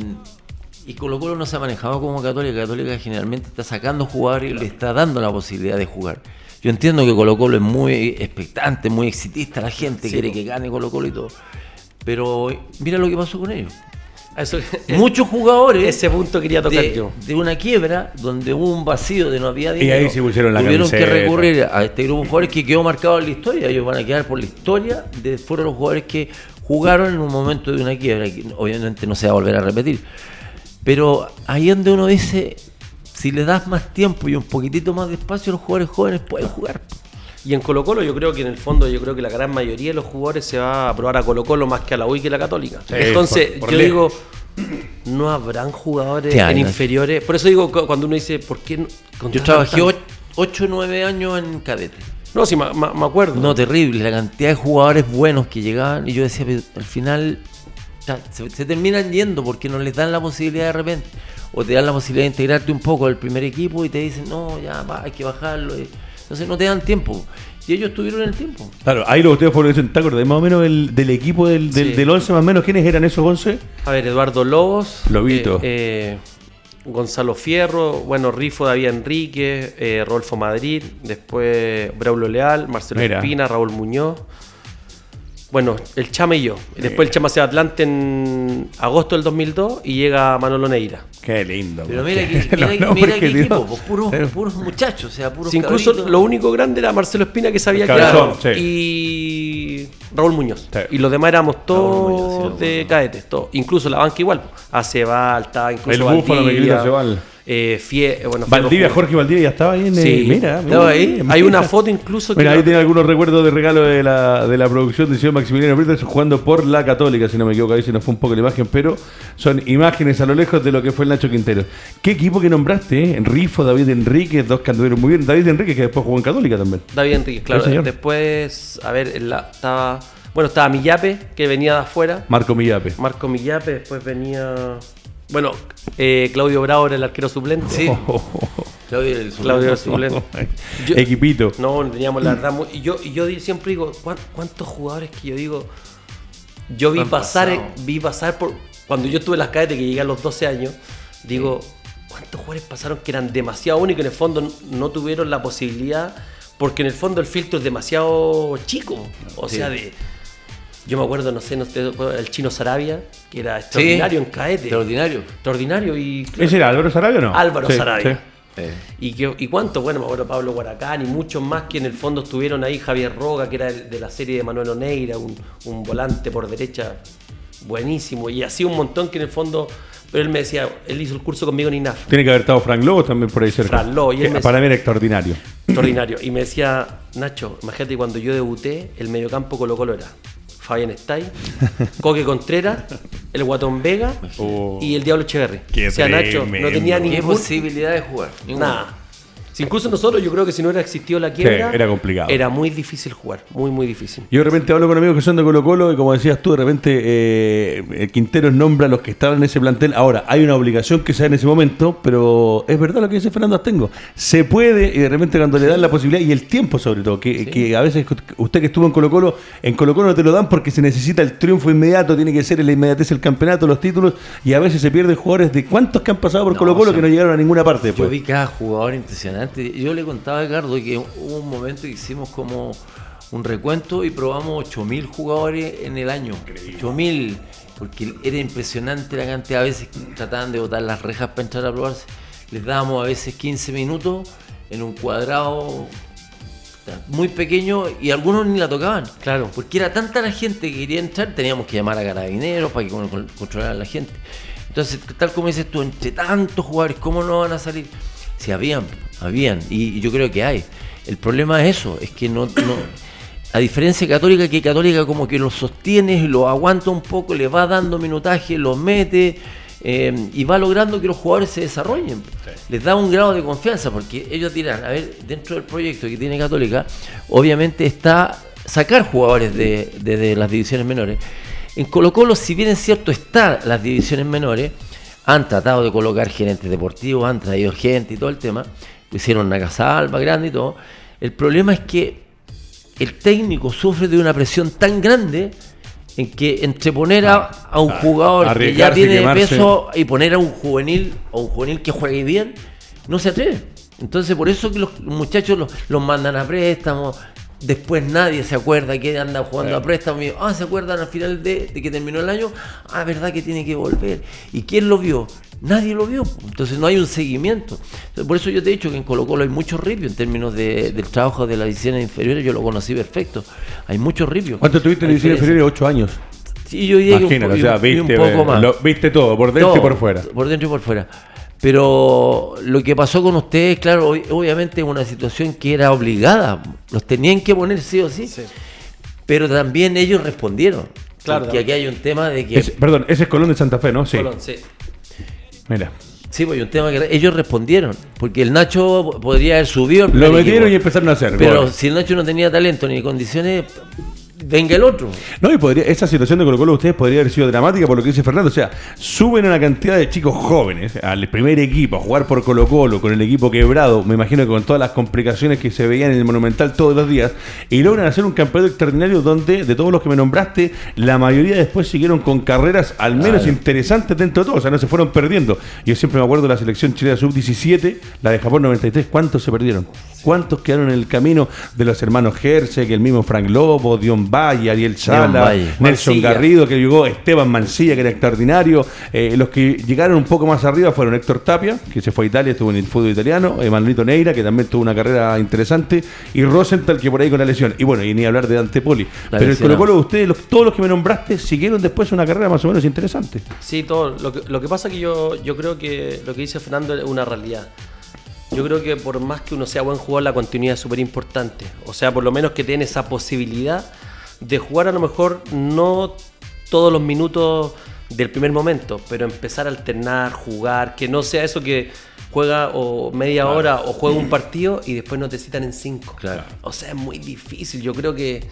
y Colo Colo no se ha manejado como Católica. Católica generalmente está sacando jugadores y le está dando la posibilidad de jugar. Yo entiendo que Colo Colo es muy expectante, muy exitista, la gente quiere que gane Colo Colo y todo. Pero mira lo que pasó con ellos. Eso, *laughs* Muchos jugadores ese punto quería tocar de, yo. de una quiebra donde hubo un vacío de no había Y dinero. ahí se pusieron la Tuvieron que recurrir a este grupo de jugadores que quedó marcado en la historia. Ellos van a quedar por la historia de fueron los jugadores que jugaron en un momento de una quiebra, que obviamente no se va a volver a repetir. Pero ahí donde uno dice, si le das más tiempo y un poquitito más de espacio, los jugadores jóvenes pueden jugar. Y en Colo Colo yo creo que en el fondo yo creo que la gran mayoría de los jugadores se va a probar a Colo Colo más que a la U y que a la Católica. Sí, Entonces por- por yo lejos. digo, no habrán jugadores Qué en años. inferiores. Por eso digo, cu- cuando uno dice, ¿por qué? no- Yo trabajé tanto? 8 o 9 años en cadete. No, sí, me, acuerdo. No, terrible, la cantidad de jugadores buenos que llegaban y yo decía, pero al final se, se terminan yendo porque no les dan la posibilidad de repente. O te dan la posibilidad de integrarte un poco al primer equipo y te dicen, no, ya va, hay que bajarlo. y- Entonces no te dan tiempo. Y ellos tuvieron el tiempo. Claro, ahí los ustedes fueron dicen, ¿te acordás más o menos el- del equipo del, del, Sí. del 11 más o menos? ¿Quiénes eran esos 11? A ver, Eduardo Lobos. Lobito. eh, eh, Gonzalo Fierro, bueno, Rifo David Enrique, eh, Rodolfo Madrid, después Braulio Leal, Marcelo Mira. Espina, Raúl Muñoz. Bueno, el Chama y yo. Después el Chama se va a Atlante en agosto del 2002 y llega Manolo Neira. Qué lindo. Pero mira, que, *laughs* los mira, mira qué equipo, pues, puros, puros muchachos, o sea, puros Sí, incluso cabritos. lo único grande era Marcelo Espina que sabía que era. sí. Y Raúl Muñoz. Sí. Y los demás éramos todos Muñoz, sí, de bueno. cadetes. Todos. Incluso la banca igual. Acebal, estaba incluso El Búfalo, Miguelito Valdivia, Acebal. Eh, Fie- eh, bueno, Valdivia, Jorge Valdivia ya estaba ahí en Sí, eh, Mira, estaba ahí. mira. Hay una foto incluso que Mira, ahí la- tiene algunos recuerdos de regalo de la, de la producción de señor Maximiliano Brito jugando por la Católica, si no me equivoco, ahí se nos fue un poco la imagen, pero son imágenes a lo lejos de lo que fue el Nacho Quintero. ¿Qué equipo que nombraste? eh? Rifo, David Enrique, dos anduvieron muy bien. David Enrique, que después jugó en Católica también. David Enrique, claro. Sí. Después, a ver, la- estaba. Bueno, estaba Millape, que venía de afuera. Marco Millape. Marco Millape, después venía. Bueno, eh, Claudio Bravo era el arquero suplente. Sí. Claudio, el Claudio era el suplente. Yo- *laughs* Equipito. No, teníamos la verdad. muy- y yo, y yo siempre digo, ¿cuán- ¿cuántos jugadores que yo digo? Yo vi pasar, pasado. vi pasar por. Cuando yo estuve en las cadetes, que llegué a los 12 años, digo, ¿cuántos jugadores pasaron que eran demasiado únicos y en el fondo no tuvieron la posibilidad? Porque en el fondo el filtro es demasiado chico. O Sí. sea, de. Yo me acuerdo, no sé, no sé, el chino Sarabia, que era extraordinario en caete. Extraordinario. Extraordinario y. ¿Ese era Álvaro Sarabia o no? Álvaro Sí, Sarabia. sí. Eh, ¿Y, que, ¿Y cuánto? Bueno, me acuerdo Pablo Guaracán y muchos más que en el fondo estuvieron ahí. Javier Roga, que era el- de la serie de Manuel Oneira, un, un volante por derecha buenísimo. Y así un montón que en el fondo. Pero él me decía, él hizo el curso conmigo en INAF. Tiene que haber estado Frank Lobos también por ahí cerca. Frank y él me- Para mí era extraordinario. Extraordinario. Y me decía, Nacho, imagínate cuando yo debuté, el mediocampo Colo Colo era Fabián Stay, Coque Contreras, el Guatón Vega Oh. y el Diablo Echeverri. Qué o sea, Nacho, no tenía ¿Qué ningún, posibilidad de jugar? Ninguna. Nada. Si incluso nosotros, yo creo que si no hubiera existido la quiebra, era complicado. Era muy difícil jugar, muy, muy difícil. Yo de repente hablo con amigos que son de Colo Colo y como decías tú, de repente eh, Quinteros nombra a los que estaban en ese plantel. Ahora, hay una obligación que se da en ese momento, pero es verdad lo que dice Fernando Astengo. Se puede y de repente cuando le dan la posibilidad y el tiempo sobre todo, que, que a veces usted que estuvo en Colo Colo, en Colo Colo no te lo dan porque se necesita el triunfo inmediato, tiene que ser la inmediatez el campeonato, los títulos y a veces se pierden jugadores de cuántos que han pasado por No, Colo Colo o sea, que no llegaron a ninguna parte. Yo vi cada jugador impresionante. Yo le contaba a Ricardo que hubo un momento que hicimos como un recuento y probamos 8.000 jugadores en el año. 8.000, porque era impresionante la cantidad. A veces trataban de botar las rejas para entrar a probarse. Les dábamos a veces 15 minutos en un cuadrado muy pequeño y algunos ni la tocaban. Claro. Porque era tanta la gente que quería entrar, teníamos que llamar a carabineros para que con- con- controlaran a la gente. Entonces, tal como dices tú, entre tantos jugadores, ¿cómo no van a salir? Si habían, habían, y, y yo creo que hay. El problema es eso, es que no, no a diferencia de Católica, que Católica como que los sostiene, los aguanta un poco, le va dando minutaje, los mete eh, y va logrando que los jugadores se desarrollen. Les da un grado de confianza, porque ellos dirán, a ver, dentro del proyecto que tiene Católica, obviamente está sacar jugadores de, de- de las divisiones menores. En Colo Colo, si bien es cierto, están las divisiones menores, han tratado de colocar gerentes deportivos, han traído gente y todo el tema, hicieron una casa alba grande y todo. El problema es que el técnico sufre de una presión tan grande en que entre poner a, a un ah, jugador que ya tiene quemarse. peso y poner a un juvenil o un juvenil que juegue bien, no se atreve. Entonces por eso que los muchachos los, los mandan a préstamos, después nadie se acuerda que anda jugando a préstamo, y, ah, se acuerdan al final de, de que terminó el año, ah, verdad que tiene que volver. ¿Y quién lo vio? Nadie lo vio, entonces no hay un seguimiento. Entonces, por eso yo te he dicho que en Colo Colo hay mucho ripio en términos de- del trabajo de las divisiones inferiores, yo lo conocí perfecto. Hay mucho ripio. ¿Cuánto tuviste en divisiones inferiores? Ocho años. Sí, yo diría que un, Imagínate, po- o sea, viste, un poco más. lo- viste todo, por dentro y por fuera. Por dentro y por fuera. Pero lo que pasó con ustedes, claro, ob- obviamente es una situación que era obligada. Los tenían que poner sí o sí. Pero también ellos respondieron. Claro, Porque aquí hay un tema de que. Es- perdón, ese es Colón de Santa Fe, ¿no? Sí. Colón, sí. Mira. Sí, pues hay un tema que ellos respondieron. Porque el Nacho podría haber subido. Lo metieron y empezaron a hacer. Pero si el Nacho no tenía talento ni condiciones, venga el otro. No, y podría, esa situación de Colo Colo ustedes podría haber sido dramática por lo que dice Fernando. O sea, suben una cantidad de chicos jóvenes al primer equipo a jugar por Colo Colo con el equipo quebrado, me imagino que con todas las complicaciones que se veían en el Monumental todos los días, y logran hacer un campeonato extraordinario donde, de todos los que me nombraste, la mayoría después siguieron con carreras al menos Claro. interesantes dentro de todo. O sea, no se fueron perdiendo. Yo siempre me acuerdo de la selección chilena sub-17, la de Japón 93, ¿cuántos se perdieron? ¿Cuántos quedaron en el camino de los hermanos Jersey, el mismo Frank Lobo, Dion Valle, Ariel Sala, Valle. Nelson Mancilla. Garrido, que llegó, Esteban Mancilla, que era extraordinario. Eh, los que llegaron un poco más arriba fueron Héctor Tapia, que se fue a Italia, estuvo en el fútbol italiano, Emanuelito Neira, que también tuvo una carrera interesante, y Rosenthal, que por ahí con la lesión. Y bueno, y ni hablar de Dante Poli. La Pero el. Colo Colo, ustedes, los- todos los que me nombraste, siguieron después una carrera más o menos interesante. Sí, todo. Lo que, lo que pasa que yo, yo creo que lo que dice Fernando es una realidad. Yo creo que por más que uno sea buen jugador, la continuidad es súper importante. O sea, por lo menos que tiene esa posibilidad de jugar a lo mejor no todos los minutos del primer momento, pero empezar a alternar, jugar, que no sea eso que juega o media hora o juega un *clears throat* partido y después no te citan en cinco. Claro. O sea, es muy difícil. Yo creo que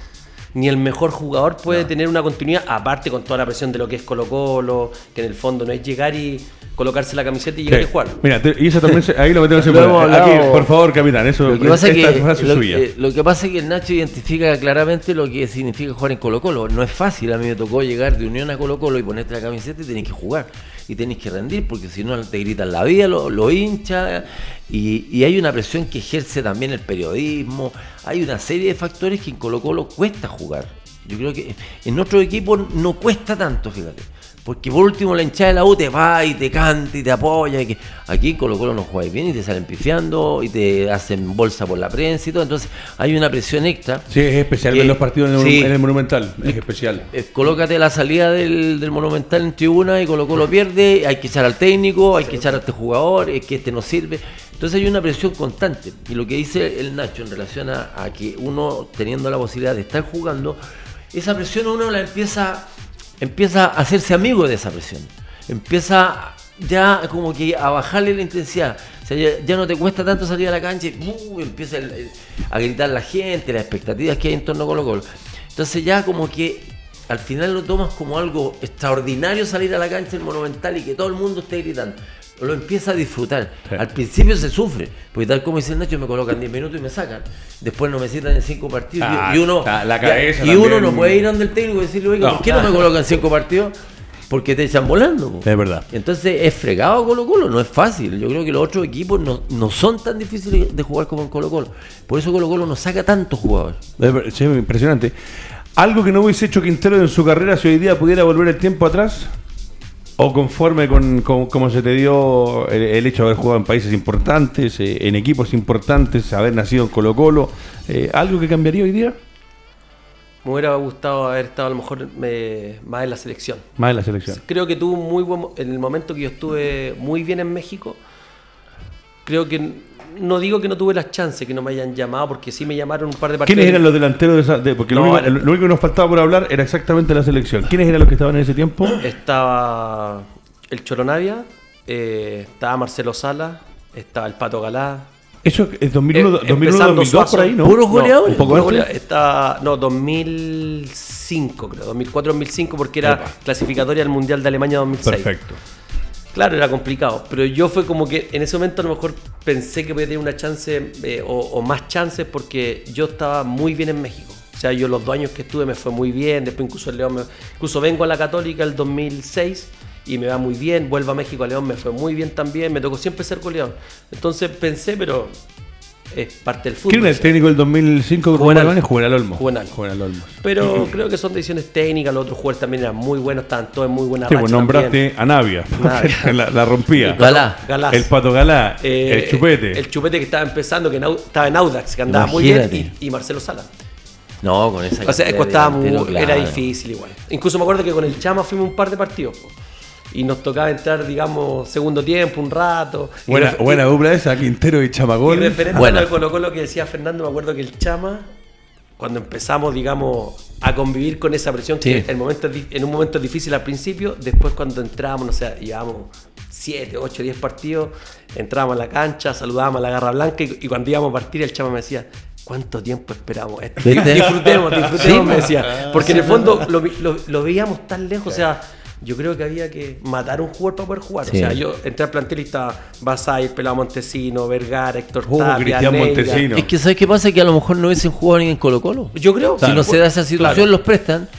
ni el mejor jugador puede tener una continuidad, aparte con toda la presión de lo que es Colo Colo, que en el fondo no es llegar y colocarse la camiseta y llegar Sí. y jugar. Mira, y eso también, se- ahí lo metemos *laughs* en Aquí, por favor, capitán, eso Lo que pasa esta que, frase lo, suya. eh, lo que pasa es que el Nacho identifica claramente lo que significa jugar en Colo Colo. No es fácil, a mí me tocó llegar de Unión a Colo Colo y ponerte la camiseta y tenés que jugar. Y tenés que rendir porque si no te gritan la vida, lo, lo hincha. Y, y hay una presión que ejerce también el periodismo. Hay una serie de factores que en Colo Colo cuesta jugar. Yo creo que en otro equipo no cuesta tanto, fíjate. Porque por último la hinchada de la U te va y te canta y te apoya. y que aquí Colo Colo no jugáis bien y te salen pifiando y te hacen bolsa por la prensa y todo. Entonces hay una presión extra. Sí, es especial que- ver los partidos en el, sí. en el Monumental. Es especial. Eh, colócate la salida del, del Monumental en tribuna y Colo Colo pierde, hay que echar al técnico, hay que echar a este jugador, es que este no sirve. Entonces hay una presión constante. Y lo que dice el Nacho en relación a, a que uno teniendo la posibilidad de estar jugando, esa presión uno la empieza, empieza a hacerse amigo de esa presión. Empieza ya como que a bajarle la intensidad. Ya, no te cuesta tanto salir a la cancha y ¡uh! empieza a gritar la gente, las expectativas que hay en torno a Colo Colo. Entonces ya como que al final lo tomas como algo extraordinario salir a la cancha del Monumental y que todo el mundo esté gritando. Lo empieza a disfrutar. Sí. Al principio se sufre, porque tal como dice el Nacho, me colocan 10 minutos y me sacan. Después no me citan en 5 partidos. y- Ah, y uno, la- la ya- cabeza y uno no puede ir donde el técnico y decirle, oiga, No. ¿por qué no me colocan 5 partidos? Porque te echan volando. po. Es verdad. Entonces es fregado Colo Colo, no es fácil. Yo creo que los otros equipos no, no son tan difíciles de jugar como en Colo Colo. Por eso Colo Colo no saca tantos jugadores. Es impresionante. ¿Algo que no hubiese hecho Quintero en su carrera si hoy día pudiera volver el tiempo atrás? ¿O conforme con, con- cómo se te dio el, el hecho de haber jugado en países importantes, eh, en equipos importantes, haber nacido en Colo Colo? Eh, ¿Algo que cambiaría hoy día? Me hubiera gustado haber estado a lo mejor eh, más en la selección. Más en la selección. Creo que tuvo un muy buen en el momento que yo estuve muy bien en México. Creo que no digo que no tuve las chances que no me hayan llamado porque sí me llamaron un par de partidos. ¿Quiénes eran los delanteros de esa? de- porque lo, No, único, lo único que nos faltaba por hablar era exactamente la selección. ¿Quiénes eran los que estaban en ese tiempo? Estaba el Choronavia, eh, estaba Marcelo Sala, estaba el Pato Galá. Eso es 2001, Eh, 2001 empezando 2002 Suazo. por ahí, ¿no? Puros goleadores. un poco Puro antes. golea- Está, no, 2005 creo, 2004-2005 porque era clasificatoria al Mundial de Alemania 2006. Perfecto. Claro, era complicado, pero yo fue como que en ese momento a lo mejor pensé que podía tener una chance eh, o, más chances porque yo estaba muy bien en México. O sea, yo los dos años que estuve me fue muy bien, después incluso el León, incluso vengo a la Católica el 2006 y me va muy bien, vuelvo a México a León, me fue muy bien también, me tocó siempre ser goleador. Entonces pensé, pero es parte del fútbol. ¿Quién era el técnico del 2005 con Juvenal. Juvenal? Olmo. Juvenal. Juvenal Olmo. Pero creo que son decisiones técnicas, los otros jugadores también eran muy buenos, estaban todos en muy buena Sí, racha pues también. nombraste a Navia. *laughs* Navia. la, la rompía. Galá. Galás. El Pato Galá. Eh, el Chupete. El chupete que estaba empezando, que en estaba en Audax, que andaba muy bien, y, y Marcelo Sala. No, con esa O sea, costaba muy, era difícil igual. Incluso me acuerdo que con el Chama fuimos un par de partidos. po. Y nos tocaba entrar, digamos, segundo tiempo, un rato. Y Buena, buena y- dupla esa, Quintero y Y Chamagol. referente Buena. a lo de Colo Colo que decía Fernando, me acuerdo que el Chama cuando empezamos, digamos, a convivir con esa presión, que Sí. el momento, en un momento difícil al principio, después cuando entrábamos, no sé, llevábamos 7, 8, 10 partidos, entrábamos a la cancha, saludábamos a la garra blanca y, y cuando íbamos a partir el chama me decía, ¿cuánto tiempo esperamos. *laughs* Disfrutemos, *laughs* disfrutemos, Sí, me decía. Porque en el fondo lo- lo veíamos tan lejos, o sea, yo creo que había que matar a un jugador para poder jugar. Sí. O sea, yo entré al plantel y estaba Basay, Pelado Montesino, Vergara, Héctor Oh, Tapia, Cristian Neira. Montesino. Es que ¿sabes qué pasa? Que a lo mejor no hubiesen jugado ni en Colo Colo. Yo creo. Si no se da esa situación, Claro. los prestan.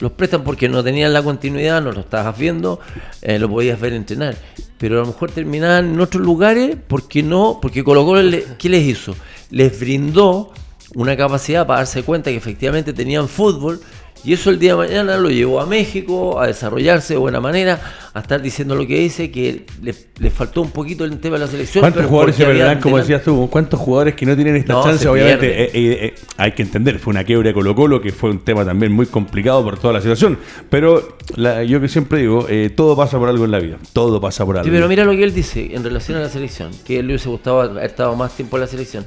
Los prestan porque no tenían la continuidad, no lo estabas viendo, eh, lo podías ver entrenar. Pero a lo mejor terminaban en otros lugares porque no, porque Colo Colo, le- ¿qué les hizo? Les brindó una capacidad para darse cuenta que efectivamente tenían fútbol y eso el día de mañana lo llevó a México a desarrollarse de buena manera, a estar diciendo lo que dice, que le, le faltó un poquito el tema de la selección. ¿Cuántos pero jugadores se perderán, como decías tú? ¿Cuántos jugadores que no tienen esta No, chance? Obviamente, eh, eh, eh, hay que entender, fue una quiebra de Colo Colo, que fue un tema también muy complicado por toda la situación. Pero la- yo que siempre digo, eh, todo pasa por algo en la vida. Todo pasa por algo. Sí, pero mira lo que él dice en relación a la selección, que él le hubiese gustado haber estado más tiempo en la selección.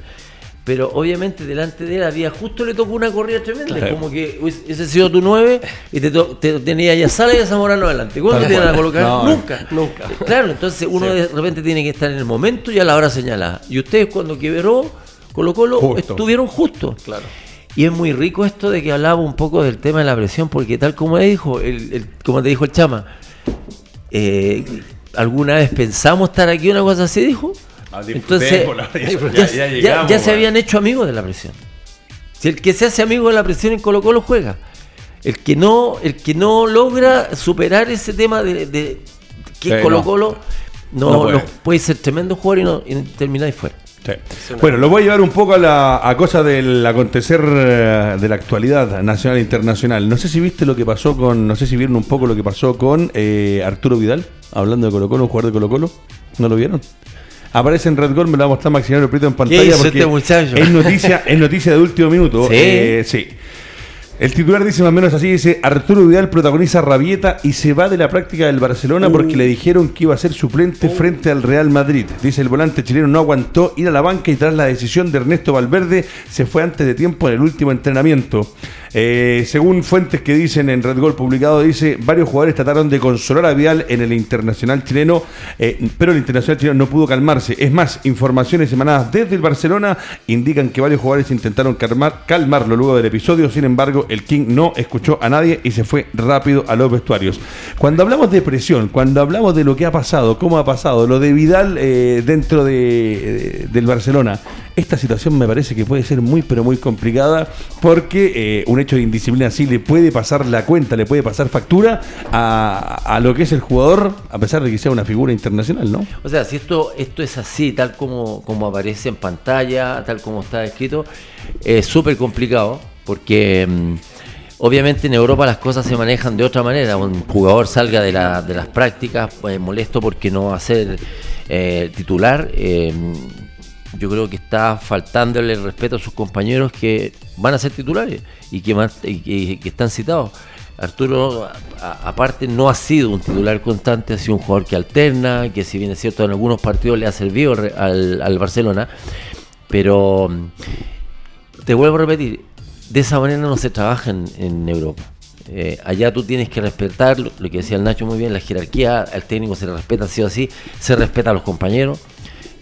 Pero obviamente delante de él había, justo le tocó una corrida tremenda, Claro. como que hubiese hubiese sido tu 9 y te, te tenía ya Sala y a Zamorano adelante. ¿Cuándo te iban a colocar? No, nunca. nunca. Claro, entonces uno de repente tiene que estar en el momento y a la hora señalada. Y ustedes cuando quebró Colo Colo Justo. estuvieron justos. Claro. Y es muy rico esto de que hablaba un poco del tema de la presión, porque tal como dijo, el, el- como te dijo el chama, eh, ¿alguna vez pensamos estar aquí una cosa así? Dijo. Ah, Entonces, ya, *laughs* ya- ya- ya ya- llegamos, ya se habían hecho amigos de la presión. Si el que se hace amigo de la presión en Colo Colo juega. El que no, el que no logra superar ese tema de, de que Sí, es Colo no. Colo, no, No puede. no- puede ser tremendo jugador y, no, y termináis fuera. Sí. Bueno, lo voy a llevar un poco a la a cosa del acontecer eh, de la actualidad nacional e internacional. No sé si viste lo que pasó con, no sé si vieron un poco lo que pasó con eh, Arturo Vidal, hablando de Colo Colo, un jugador de Colo Colo. ¿No lo vieron? Aparece en Red Gol, me lo va a mostrar Maximiliano Prieto en pantalla hizo porque este muchacho? es noticia, *laughs* es noticia de último minuto. ¿Sí? Eh, sí. El titular dice más o menos así, dice, Arturo Vidal protagoniza rabieta y se va de la práctica del Barcelona porque le dijeron que iba a ser suplente frente al Real Madrid. Dice el volante chileno no aguantó ir a la banca y tras la decisión de Ernesto Valverde se fue antes de tiempo en el último entrenamiento. Eh, según fuentes que dicen en Red Gol publicado, dice, varios jugadores trataron de consolar a Vidal en el internacional chileno, eh, pero el internacional chileno no pudo calmarse. Es más, informaciones emanadas desde el Barcelona indican que varios jugadores intentaron calmar, calmarlo luego del episodio, sin embargo, el King no escuchó a nadie y se fue rápido a los vestuarios. Cuando hablamos de presión, cuando hablamos de lo que ha pasado, cómo ha pasado, lo de Vidal eh, dentro de, de- del Barcelona, esta situación me parece que puede ser muy, pero muy complicada porque eh, un hecho de indisciplina así le puede pasar la cuenta, le puede pasar factura a, a lo que es el jugador, a pesar de que sea una figura internacional, ¿no? O sea, si esto, esto es así, tal como, como aparece en pantalla, tal como está escrito, es súper complicado porque mm, obviamente en Europa las cosas se manejan de otra manera. Un jugador salga de, la- de las prácticas pues, molesto porque no va a ser eh, titular. eh, yo creo que está faltándole el respeto a sus compañeros que van a ser titulares y que, más- y están citados. Arturo, aparte, no ha sido un titular constante, ha sido un jugador que alterna, que si bien es cierto en algunos partidos le ha servido al, Barcelona, pero mm, te vuelvo a repetir, de esa manera no se trabaja en, en Europa. Eh, allá tú tienes que respetar, lo, lo que decía el Nacho muy bien, la jerarquía, al técnico se le respeta, ha sido así, se respeta a los compañeros.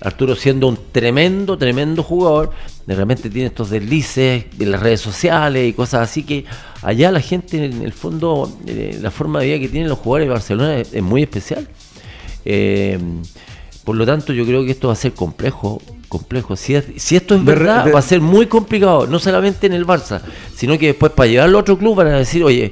Arturo siendo un tremendo, tremendo jugador, de repente tiene estos deslices de las redes sociales y cosas así que allá la gente, en el fondo, eh, la forma de vida que tienen los jugadores de Barcelona es, es muy especial. Eh, por lo tanto, yo creo que esto va a ser complejo. complejo. Si, es- si esto es De re- verdad, de- va a ser muy complicado, no solamente en el Barça, sino que después para llevarlo a otro club van a decir, oye,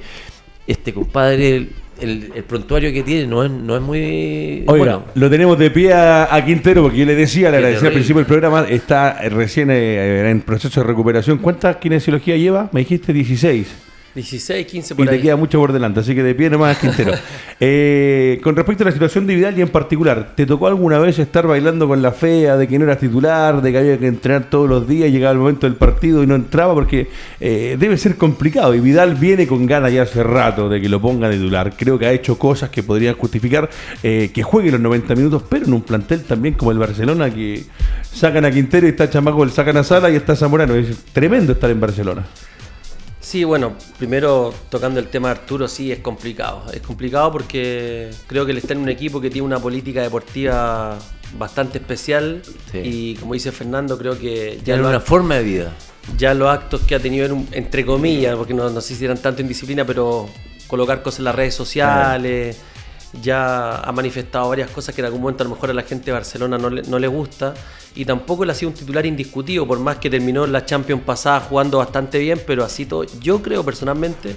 este compadre, el, el- prontuario que tiene no es, no es muy... Oiga, bueno. lo tenemos de pie a, a Quintero porque yo le decía, le agradecía al principio del programa, está recién eh, en proceso de recuperación. ¿Cuántas kinesiología lleva? Me dijiste 16. 16, 15 Y por te ahí. queda mucho por delante, así que de pie nomás Quintero. *laughs* Eh, con respecto a la situación de Vidal y en particular, ¿te tocó alguna vez estar bailando con la fea de que no eras titular, de que había que entrenar todos los días, llegaba el momento del partido y no entraba? Porque eh, debe ser complicado y Vidal viene con ganas ya hace rato de que lo ponga de titular. Creo que ha hecho cosas que podrían justificar eh, que juegue los 90 minutos, pero en un plantel también como el Barcelona que sacan a Quintero y está Chamaco, le sacan a Sala y está Zamorano. Es tremendo estar en Barcelona. Sí, bueno, primero tocando el tema de Arturo, sí, es complicado. Es complicado porque creo que él está en un equipo que tiene una política deportiva bastante especial Sí. y como dice Fernando, creo que ya Tiene una forma de vida. ya los actos que ha tenido, en un- entre comillas, porque no, no sé si eran tanto indisciplina, pero colocar cosas en las redes sociales, ya ha manifestado varias cosas que en algún momento a lo mejor a la gente de Barcelona no le, no le gusta, y tampoco él ha sido un titular indiscutido, por más que terminó la Champions pasada jugando bastante bien, pero así todo, yo creo personalmente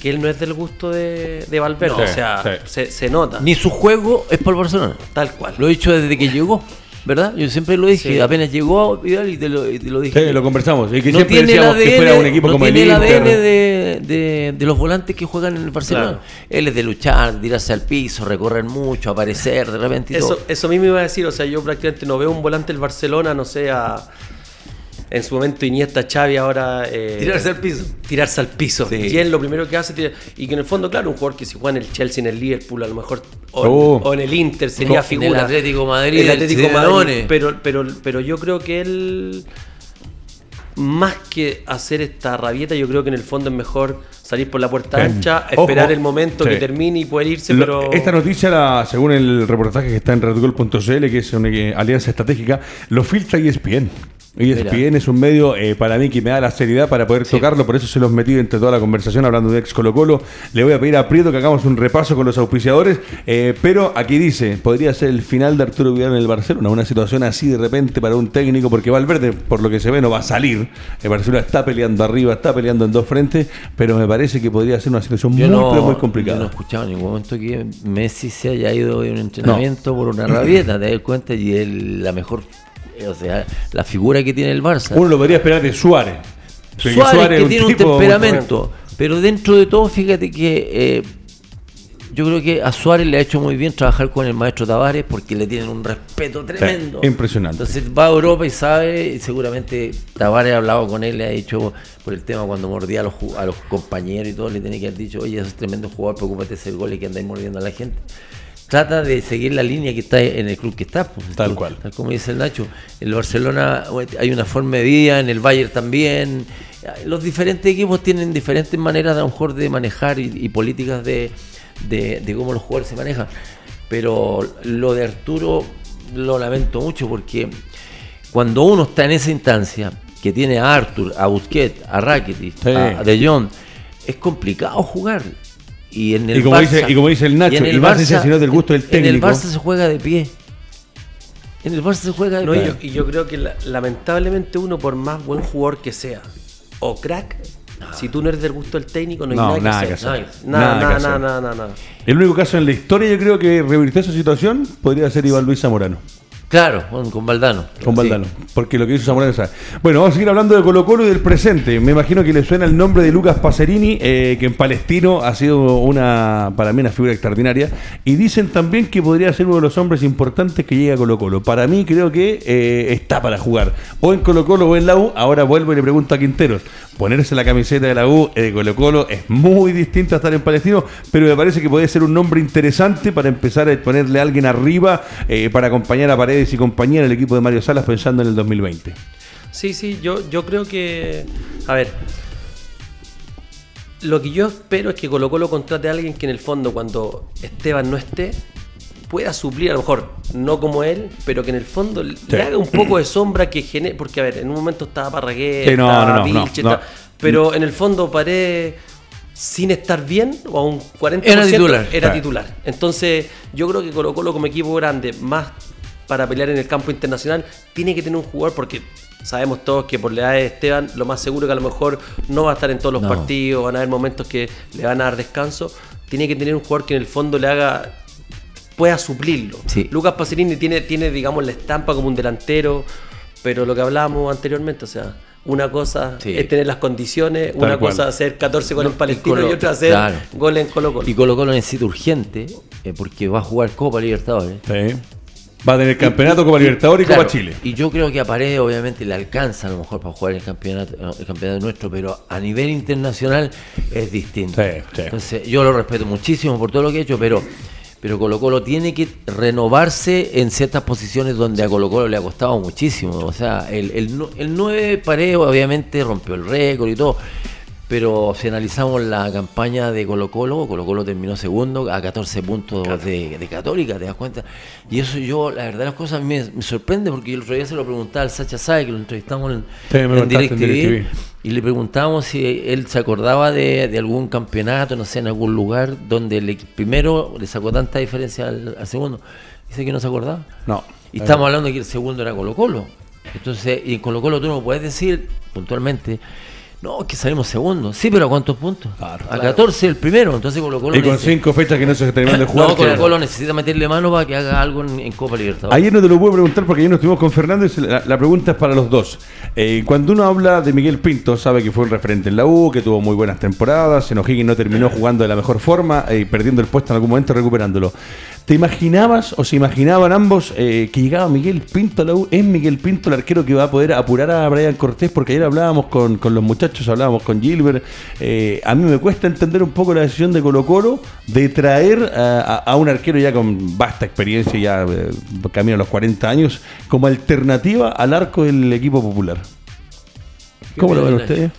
que él no es del gusto de, de Valverde, No. o sea, Sí, se, se nota, Ni su juego es para el Barcelona. tal cual. Lo he dicho desde que llegó, ¿verdad? Yo siempre lo dije, Sí. apenas llegó Vidal y te lo, y te lo dije. Sí, lo conversamos. Y que no siempre tiene el decíamos ADN, que fuera un equipo no como el tiene Inter. ADN de, de- de los volantes que juegan en el Barcelona. Claro. Él es de luchar, tirarse al piso, recorrer mucho, aparecer de repente y Eso, todo. eso mismo iba a decir, o sea, yo prácticamente no veo un volante del Barcelona, no sé, a- en su momento Iniesta, Xavi, ahora... eh, Tirarse al piso. Tirarse al piso. Sí. Y él lo primero que hace, tira- y que en el fondo, claro, un jugador que si juega en el Chelsea, en el Liverpool, a lo mejor, o, Oh. o en el Inter, sería En figura. el Atlético Madrid, El el Atlético. Madrid. Pero, pero, pero yo creo que él, más que hacer esta rabieta, yo creo que en el fondo es mejor salir por la puerta ancha, Ojo. esperar el momento Sí. que termine y poder irse, Lo- pero... Esta noticia, la- según el reportaje que está en redgol.cl, que es una eh, alianza estratégica, lo filtra E ESPN. ESPN es un medio eh, para mí que me da la seriedad para poder tocarlo, por eso se los metí entre toda la conversación hablando de ex Colo Colo. Le voy a pedir a Prieto que hagamos un repaso con los auspiciadores, eh, pero aquí dice, podría ser el final de Arturo Vidal en el Barcelona, una situación así de repente para un técnico, porque Valverde, por lo que se ve, no va a salir. El Barcelona está peleando arriba, está peleando en dos frentes, pero me parece que podría ser una situación muy, pero muy complicada. yo no he escuchado en ningún momento que Messi se haya ido de un entrenamiento por una rabieta, te das cuenta, y él, la mejor, o sea, la figura que tiene el Barça. Uno lo podría esperar de Suárez. Suárez, es que tiene un temperamento, pero dentro de todo, fíjate que eh, yo creo que a Suárez le ha hecho muy bien trabajar con el maestro Tavares porque le tienen un respeto tremendo. impresionante. Entonces va a Europa y sabe, y seguramente Tavares ha hablado con él, le ha dicho por el tema cuando mordía a los, a los compañeros y todo, le tiene que haber dicho, oye, es tremendo jugador, preocúpate de ese gol y que andáis mordiendo a la gente. Trata de seguir la línea que está en el club que está. pues. Tal cual. Tal como dice el Nacho. En el Barcelona hay una forma de vida, en el Bayern también. Los diferentes equipos tienen diferentes maneras a lo mejor de manejar y, y políticas de, de- de cómo los jugadores se manejan. Pero lo de Arturo lo lamento mucho porque cuando uno está en esa instancia, que tiene a Artur, a Busquets, a Rakitic, Sí. a De Jong, es complicado jugar. Y, en el Y como Barça- dice- y como dice el Nacho, en y más ese, si no es del gusto del En el técnico. Barça se juega de pie. En el Barça se juega de No, y, pie. yo, y yo creo que la- lamentablemente uno, por más buen jugador que sea, o crack, si tú no eres del gusto del técnico, no hay No, nada, nada que que hacer. hacer. Nada, Nada que nada, hacer. nada, nada, nada, nada. El único caso en la historia, yo creo que revirtió esa situación podría ser Iván Luis Zamorano. Claro, con, con Valdano. Con Sí. Valdano, porque lo que hizo Zamorano sabe. Bueno, vamos a seguir hablando de Colo Colo y del presente. Me imagino que le suena el nombre de Lucas Pacerini, eh, que en Palestino ha sido una, para mí, una figura extraordinaria. Y dicen también que podría ser uno de los hombres importantes que llega a Colo Colo. Para mí creo que eh, está para jugar. O en Colo Colo o en la U. Ahora vuelvo y le pregunto a Quinteros. Ponerse la camiseta de la U eh, de Colo Colo es muy distinto a estar en Palestino, pero me parece que puede ser un nombre interesante para empezar a ponerle a alguien arriba para acompañar a Paredes y compañía en el equipo de Mario Salas pensando en el 2020. Sí, sí, yo, yo creo que. A ver. Lo que yo espero es que Colo Colo contrate a alguien que en el fondo, cuando Esteban no esté, pueda suplir, a lo mejor, no como él, pero que en el fondo le haga un poco de sombra que genere. Porque, a ver, en un momento estaba Parragués, Sí, no, estaba no, no, Vilche, no, estaba- no. pero en el fondo Paredes, sin estar bien, o a un 40%, Era titular. era Claro. titular. Entonces, yo creo que Colo Colo como equipo grande, más para pelear en el campo internacional, tiene que tener un jugador porque sabemos todos que por la edad de Esteban, lo más seguro que a lo mejor no va a estar en todos los No. partidos, van a haber momentos que le van a dar descanso. Tiene que tener un jugador que en el fondo le haga pueda suplirlo. Sí. Lucas Pacerini tiene, tiene, digamos, la estampa como un delantero, pero lo que hablábamos anteriormente, o sea, una cosa Sí. es tener las condiciones, una cual. cosa es hacer 14 goles No, en Palestino y Colo- y otra hacer claro. goles en Colo Colo. Y Colo Colo necesita urgente, eh, porque va a jugar Copa Libertadores. Sí. Va a tener campeonato Copa Libertadores y Claro, Copa Chile. Y yo creo que a Paredes obviamente le alcanza a lo mejor para jugar el campeonato, el campeonato nuestro, pero a nivel internacional es distinto. Sí, sí. Entonces yo lo respeto muchísimo por todo lo que ha hecho, pero, pero Colo Colo tiene que renovarse en ciertas posiciones donde a Colo Colo le ha costado muchísimo. O sea, el, el, el 9 Paredes obviamente rompió el récord y todo. Pero si analizamos la campaña de Colo Colo, Colo Colo terminó segundo a 14 puntos de, de, Católica, ¿te das cuenta? Y eso yo, la verdad las cosas me, me sorprende porque el otro día se lo preguntaba al Sacha Sai, que lo entrevistamos en, en, DirecTV, y le preguntábamos si él se acordaba de, de, algún campeonato, no sé, en algún lugar donde el primero le sacó tanta diferencia al, al segundo. Dice que no se acordaba. No. Y estamos hablando de que el segundo era Colo Colo. Entonces, y en Colo Colo tú no puedes decir puntualmente no, que salimos segundo. Sí, pero ¿a cuántos puntos? Claro, a 14 el primero. Entonces Colo Colo. Y con cinco fechas que no se terminan de *laughs* jugar. No, Colo Colo necesita meterle mano para que haga algo en, en Copa Libertadores. Ayer no te lo puedo preguntar porque ayer nos estuvimos con Fernández. La, la pregunta es para los dos. Eh, cuando uno habla de Miguel Pinto, sabe que fue un referente en la U, que tuvo muy buenas temporadas. En O'Higgins no terminó jugando de la mejor forma y perdiendo el puesto en algún momento, recuperándolo. ¿Te imaginabas o se imaginaban ambos eh, que llegaba Miguel Pinto a la U? ¿Es Miguel Pinto el arquero que va a poder apurar a Brian Cortés? Porque ayer hablábamos con, con los muchachos, hablábamos con Gilbert. Eh, a mí me cuesta entender un poco la decisión de Colo Colo de traer a, a, a un arquero ya con vasta experiencia, ya eh, camino a los 40 años, como alternativa al arco del equipo popular. ¿Cómo lo ven ustedes?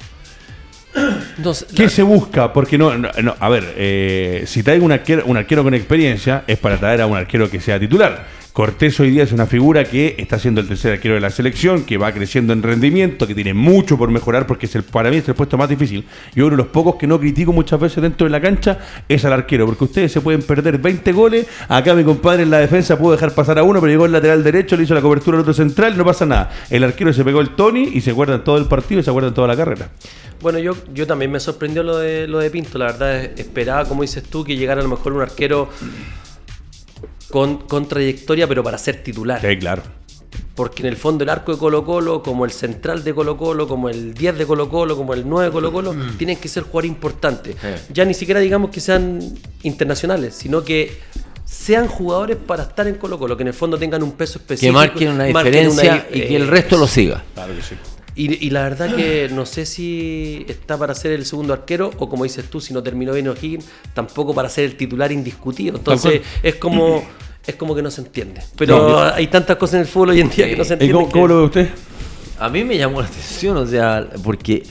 *coughs* Entonces, ¿Qué la- se busca? Porque no, no, no, a ver, eh, si trae un arquero, un arquero con experiencia es para traer a un arquero que sea titular. Cortés hoy día es una figura que está siendo el tercer arquero de la selección, que va creciendo en rendimiento, que tiene mucho por mejorar porque es el, para mí es el puesto más difícil. Y uno de los pocos que no critico muchas veces dentro de la cancha es al arquero, porque ustedes se pueden perder 20 goles. Acá mi compadre en la defensa pudo dejar pasar a uno, pero llegó el lateral derecho, le hizo la cobertura al otro central, no pasa nada. El arquero se pegó el Tony y se acuerdan todo el partido y se acuerdan toda la carrera. Bueno, yo, yo también me sorprendió lo de, lo de Pinto. La verdad, es- esperaba, como dices tú, que llegara a lo mejor un arquero con, con trayectoria, pero para ser titular. Sí, claro. Porque en el fondo el arco de Colo Colo, como el central de Colo Colo, como el 10 de Colo Colo, como el 9 de Colo Colo, tienen que ser jugadores importantes. Sí. Ya ni siquiera digamos que sean internacionales, sino que sean jugadores para estar en Colo Colo, que en el fondo tengan un peso específico. que marquen una marquen diferencia y que el eh, resto lo siga. Claro que sí. Y, y la verdad que no sé si está para ser el segundo arquero o como dices tú, si no terminó bien O'Higgins, tampoco para ser el titular indiscutido. Entonces es como es como que no se entiende. Pero No. hay tantas cosas en el fútbol hoy en día que no se ¿Y entiende. cómo, cómo lo ve usted? A mí me llamó la atención, o sea, porque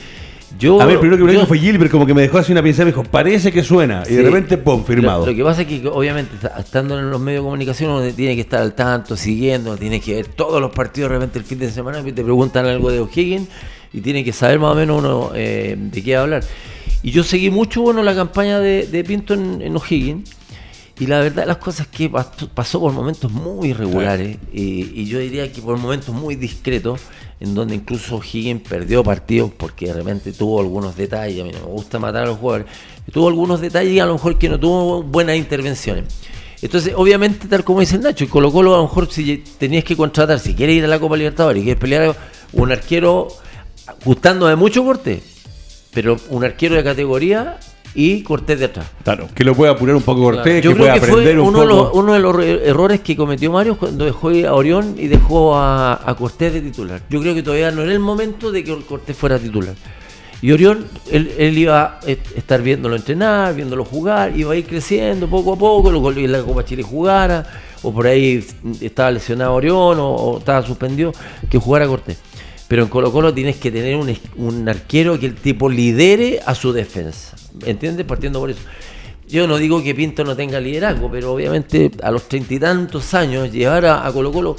yo. A ver, primero que me dijo fue Gilbert, como que me dejó así una pincelada y me dijo, parece que suena. Y de repente, pum, firmado. Lo, lo que pasa es que obviamente estando en los medios de comunicación uno tiene que estar al tanto, siguiendo, tiene que ver todos los partidos de repente el fin de semana te preguntan algo de O'Higgins y tiene que saber más o menos uno eh, de qué hablar. Y yo seguí mucho bueno la campaña de, de Pinto en, en O'Higgins y la verdad las cosas que pasó, por momentos muy irregulares y, y yo diría que por momentos muy discretos en donde incluso O'Higgins perdió partidos porque de repente tuvo algunos detalles, a mí no me gusta matar a los jugadores, tuvo algunos detalles y a lo mejor que no tuvo buenas intervenciones. Entonces, obviamente, tal como dice el Nacho, y Colo Colo a lo mejor si tenías que contratar, si quieres ir a la Copa Libertadores y quieres pelear un arquero gustando de mucho corte, pero un arquero de categoría y Cortés de atrás. Claro, que lo pueda apurar un poco Cortés, Yo que creo pueda que fue aprender un uno de, los, poco. uno de los er- errores que cometió Mario cuando dejó a Orión y dejó a, a Cortés de titular. Yo creo que todavía no era el momento de que Cortés fuera titular. Y Orión, él, él iba a est- estar viéndolo entrenar, viéndolo jugar, iba a ir creciendo poco a poco, luego en la Copa Chile jugara, o por ahí estaba lesionado Orión, o, o estaba suspendido, que jugara Cortés. Pero en Colo Colo tienes que tener un, un arquero que el tipo lidere a su defensa. ¿Entiendes? Partiendo por eso. Yo no digo que Pinto no tenga liderazgo, pero obviamente a los treinta y tantos años llevar a, a Colo Colo,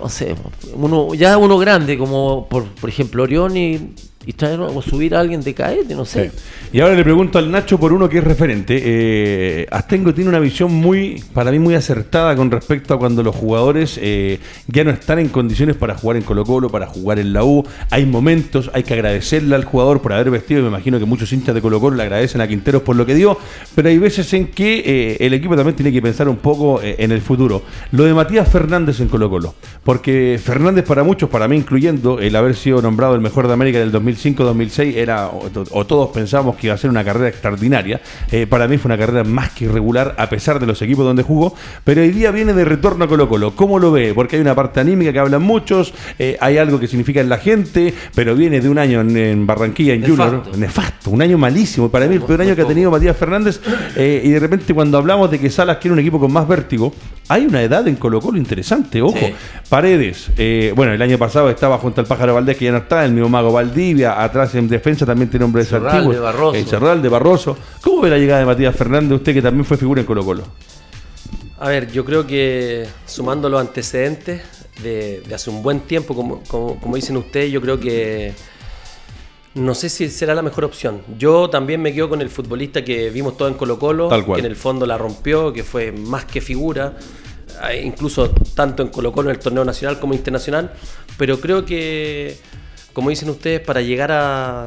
no sé, uno, ya uno grande como por, por ejemplo Orión y, y traer o subir a alguien de caete, no sé. Y ahora le pregunto al Nacho por uno que es referente. Eh, Astengo tiene una visión muy, para mí, muy acertada con respecto a cuando los jugadores eh, ya no están en condiciones para jugar en Colo Colo, para jugar en la U. Hay momentos, hay que agradecerle al jugador por haber vestido, y me imagino que muchos hinchas de Colo Colo le agradecen a Quinteros por lo que dio, pero hay veces en que eh, el equipo también tiene que pensar un poco en el futuro. Lo de Matías Fernández en Colo Colo, porque Fernández para muchos, para mí incluyendo, el haber sido nombrado el mejor de América del 2005-2006, era, o, o todos pensamos que iba a ser una carrera extraordinaria. Eh, para mí fue una carrera más que irregular, a pesar de los equipos donde jugó, pero hoy día viene de retorno a Colo Colo. ¿Cómo lo ve? Porque hay una parte anímica que hablan muchos, eh, hay algo que significa en la gente, pero viene de un año en, en Barranquilla, en Nefasto. Junior. Nefasto, un año malísimo. Para mí el peor año que ha tenido Matías Fernández. eh, y de repente cuando hablamos de que Salas quiere un equipo con más vértigo, hay una edad en Colo Colo interesante, ojo. Sí. Paredes, bueno, el año pasado estaba junto al Pájaro Valdés, que ya no está, el mismo Mago Valdivia, atrás en defensa también tiene hombres Cerral, antiguos. de Barroso. Cerral, de Barroso. ¿Cómo ve la llegada de Matías Fernández, usted que también fue figura en Colo Colo? A ver, yo creo que sumando los antecedentes de, de hace un buen tiempo, como, como- como dicen ustedes, yo creo que no sé si será la mejor opción. Yo también me quedo con el futbolista que vimos todo en Colo Colo, Tal cual. que en el fondo la rompió, que fue más que figura, eh, incluso tanto en Colo Colo en el torneo nacional como internacional, pero creo que, como dicen ustedes, para llegar a,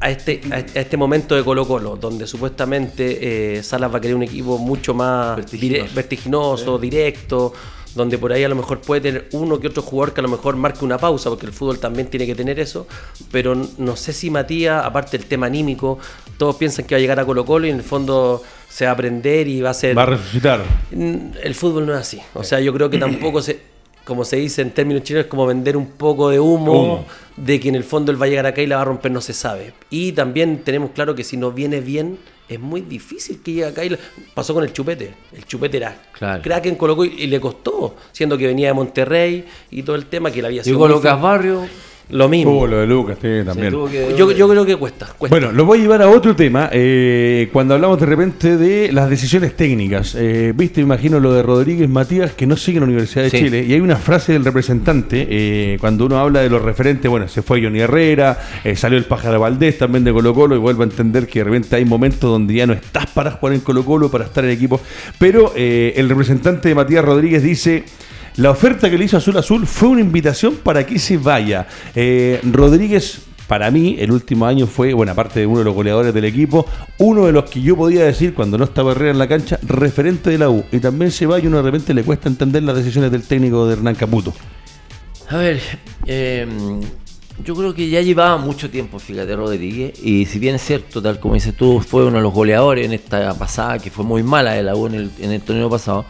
a este, a este- momento de Colo Colo, donde supuestamente eh, Salas va a querer un equipo mucho más Vertiginoso. dire- vertiginoso, directo, donde por ahí a lo mejor puede tener uno que otro jugador que a lo mejor marque una pausa, porque el fútbol también tiene que tener eso, pero no sé si Matías, aparte del tema anímico, todos piensan que va a llegar a Colo Colo y en el fondo se va a aprender y va a ser... Va a resucitar. El fútbol no es así. O sea, yo creo que tampoco se, como se dice en términos chilenos, es como vender un poco de humo, Humo. de que en el fondo él va a llegar acá y la va a romper, no se sabe. Y también tenemos claro que si no viene bien, es muy difícil que llegue acá y la- pasó con el chupete. El chupete era Claro. crack en Colo y, y le costó, siendo que venía de Monterrey y todo el tema que le había sido. Llegó Lucas Barrio. Lo mismo. Uh, lo de Lucas, sí, también. que- yo, yo creo que cuesta. cuesta. Bueno, lo voy a llevar a otro tema. eh, cuando hablamos de repente de las decisiones técnicas, eh, viste, imagino lo de Rodríguez Matías, que no sigue en la Universidad de Sí. Chile, y hay una frase del representante, eh, cuando uno habla de los referentes, bueno, se fue Johnny Herrera, eh, salió el Pájaro Valdés también de Colo Colo, y vuelvo a entender que de repente hay momentos donde ya no estás para jugar en Colo Colo, para estar en equipo, pero eh, el representante de Matías Rodríguez dice... La oferta que le hizo Azul Azul fue una invitación para que se vaya. Eh, Rodríguez, para mí, el último año fue, bueno, aparte de uno de los goleadores del equipo, uno de los que yo podía decir cuando no estaba Herrera en la cancha, referente de la U. Y también se va y uno de repente le cuesta entender las decisiones del técnico de Hernán Caputo. A ver, eh, yo creo que ya llevaba mucho tiempo, fíjate, Rodríguez, y si bien es cierto, tal como dices tú, fue uno de los goleadores en esta pasada, que fue muy mala de la U en el torneo pasado,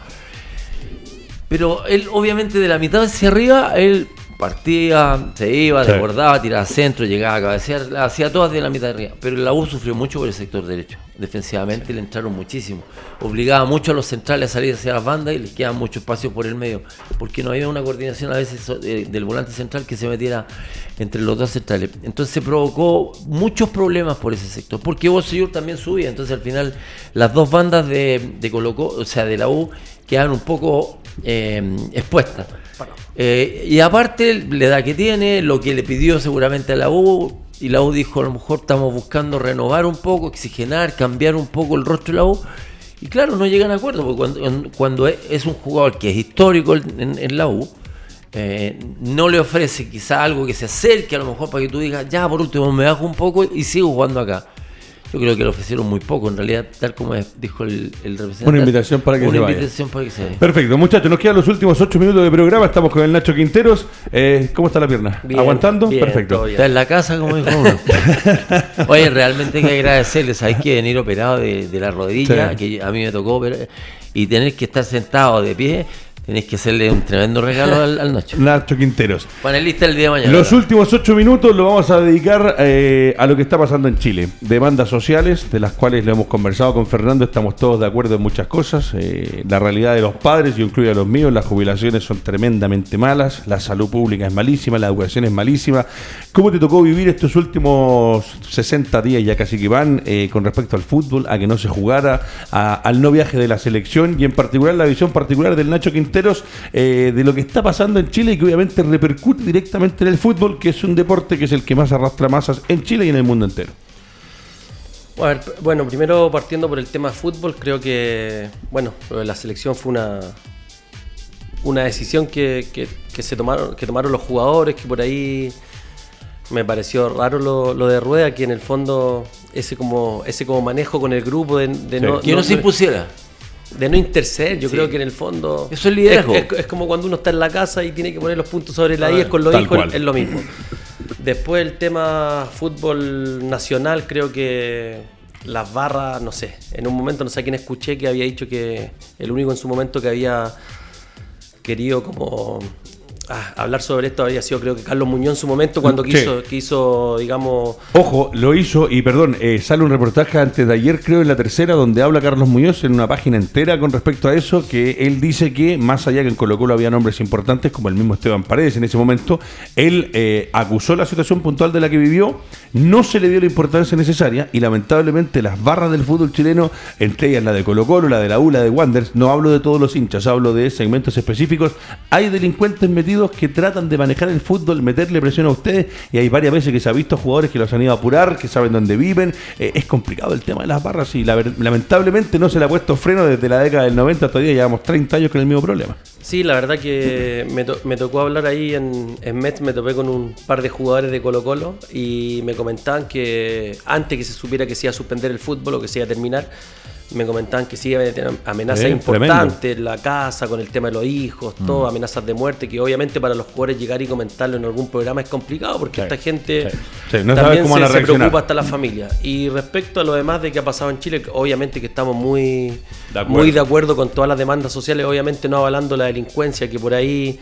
pero él, obviamente, de la mitad hacia arriba, él partía, se iba, Sí. desbordaba, tiraba centro, llegaba a cabecear, hacía todas de la mitad de arriba. Pero la U sufrió mucho por el sector derecho. Defensivamente le entraron muchísimo. Obligaba mucho a los centrales a salir hacia las bandas y les quedaba mucho espacio por el medio. Porque no había una coordinación a veces eh, del volante central que se metiera entre los dos centrales. Entonces se provocó muchos problemas por ese sector. Porque Bosellur también subía. Entonces al final las dos bandas de, de Colo Colo, o sea, de la U, quedaban un poco eh, expuestas. Eh, y aparte, la edad que tiene, lo que le pidió seguramente a la U, y la U dijo, a lo mejor estamos buscando renovar un poco, oxigenar, cambiar un poco el rostro de la U. Y claro, no llegan a acuerdo, porque cuando, cuando es- es un jugador que es histórico en, en la U, eh, no le ofrece quizá algo que se acerque a lo mejor para que tú digas, ya por último me bajo un poco y sigo jugando acá. Yo creo que le ofrecieron muy poco, en realidad, tal como dijo el, el representante. Una invitación para que una se vaya. invitación para que se vaya. Perfecto, muchachos, nos quedan los últimos ocho minutos de programa. Estamos con el Nacho Quinteros. Eh, ¿Cómo está la pierna? Bien, ¿Aguantando? bien, Perfecto. Está en la casa, como dijo uno. *laughs* Oye, realmente hay que agradecerles. Hay que venir operado de, de la rodilla, Sí. que a mí me tocó operar, y tener que estar sentado de pie. Tenéis que hacerle un tremendo regalo al, al Nacho. *laughs* Nacho Quinteros. Panelista el día de mañana. Los ¿verdad? últimos ocho minutos lo vamos a dedicar eh, a lo que está pasando en Chile. Demandas sociales, de las cuales lo hemos conversado con Fernando, estamos todos de acuerdo en muchas cosas. Eh, la realidad de los padres, yo incluyo a los míos, las jubilaciones son tremendamente malas, la salud pública es malísima, la educación es malísima. ¿Cómo te tocó vivir estos últimos 60 días, ya casi que van, eh, con respecto al fútbol, a que no se jugara, a- al no viaje de la selección y en particular la visión particular del Nacho Quinteros eh, de lo que está pasando en Chile y que obviamente repercute directamente en el fútbol, que es un deporte que es el que más arrastra masas en Chile y en el mundo entero. A ver, Bueno, primero partiendo por el tema fútbol, creo que bueno, lo de la selección fue una una decisión que, que- que se tomaron, que tomaron los jugadores, que por ahí me pareció raro lo, lo de Rueda, que en el fondo ese como ese como manejo con el grupo de, de Sí. no, Que no se impusiera. De no interceder, yo Sí. creo que en el fondo Eso es liderazgo. Es, es- es como cuando uno está en la casa y tiene que poner los puntos sobre la I, es con los hijos, cual. es lo mismo. Después el tema fútbol nacional, creo que las barras, no sé, en un momento no sé a quién escuché que había dicho que el único en su momento que había querido como ah, hablar sobre esto habría sido creo que Carlos Muñoz en su momento cuando Sí. quiso, quiso digamos, Ojo, lo hizo y perdón, eh, sale un reportaje antes de ayer, creo en la tercera, donde habla Carlos Muñoz en una página entera con respecto a eso, que él dice que más allá que en Colo Colo había nombres importantes, como el mismo Esteban Paredes en ese momento, él eh, acusó la situación puntual de la que vivió, no se le dio la importancia necesaria y lamentablemente las barras del fútbol chileno, entre ellas la de Colo Colo, la de la U, la de Wanderers, no hablo de todos los hinchas, hablo de segmentos específicos, hay delincuentes metidos que tratan de manejar el fútbol, meterle presión a ustedes y hay varias veces que se ha visto jugadores que los han ido a apurar, que saben dónde viven, Eh, es complicado el tema de las barras y lamentablemente no se le ha puesto freno desde la década del 90 todavía llevamos 30 años con el mismo problema. Sí, la verdad que me, to- me tocó hablar ahí en, en Mets, me topé con un par de jugadores de Colo Colo y me comentaban que antes que se supiera que se iba a suspender el fútbol o que se iba a terminar, me comentaban que sí tener amenazas Sí, importantes en la casa, con el tema de los hijos, todo, amenazas de muerte, que obviamente para los jugadores llegar y comentarlo en algún programa es complicado porque Sí, esta gente sí, no también cómo se, preocupa hasta la familia. Y respecto a lo demás de que ha pasado en Chile, obviamente que estamos muy De acuerdo. muy de acuerdo con todas las demandas sociales, obviamente no avalando la delincuencia, que por ahí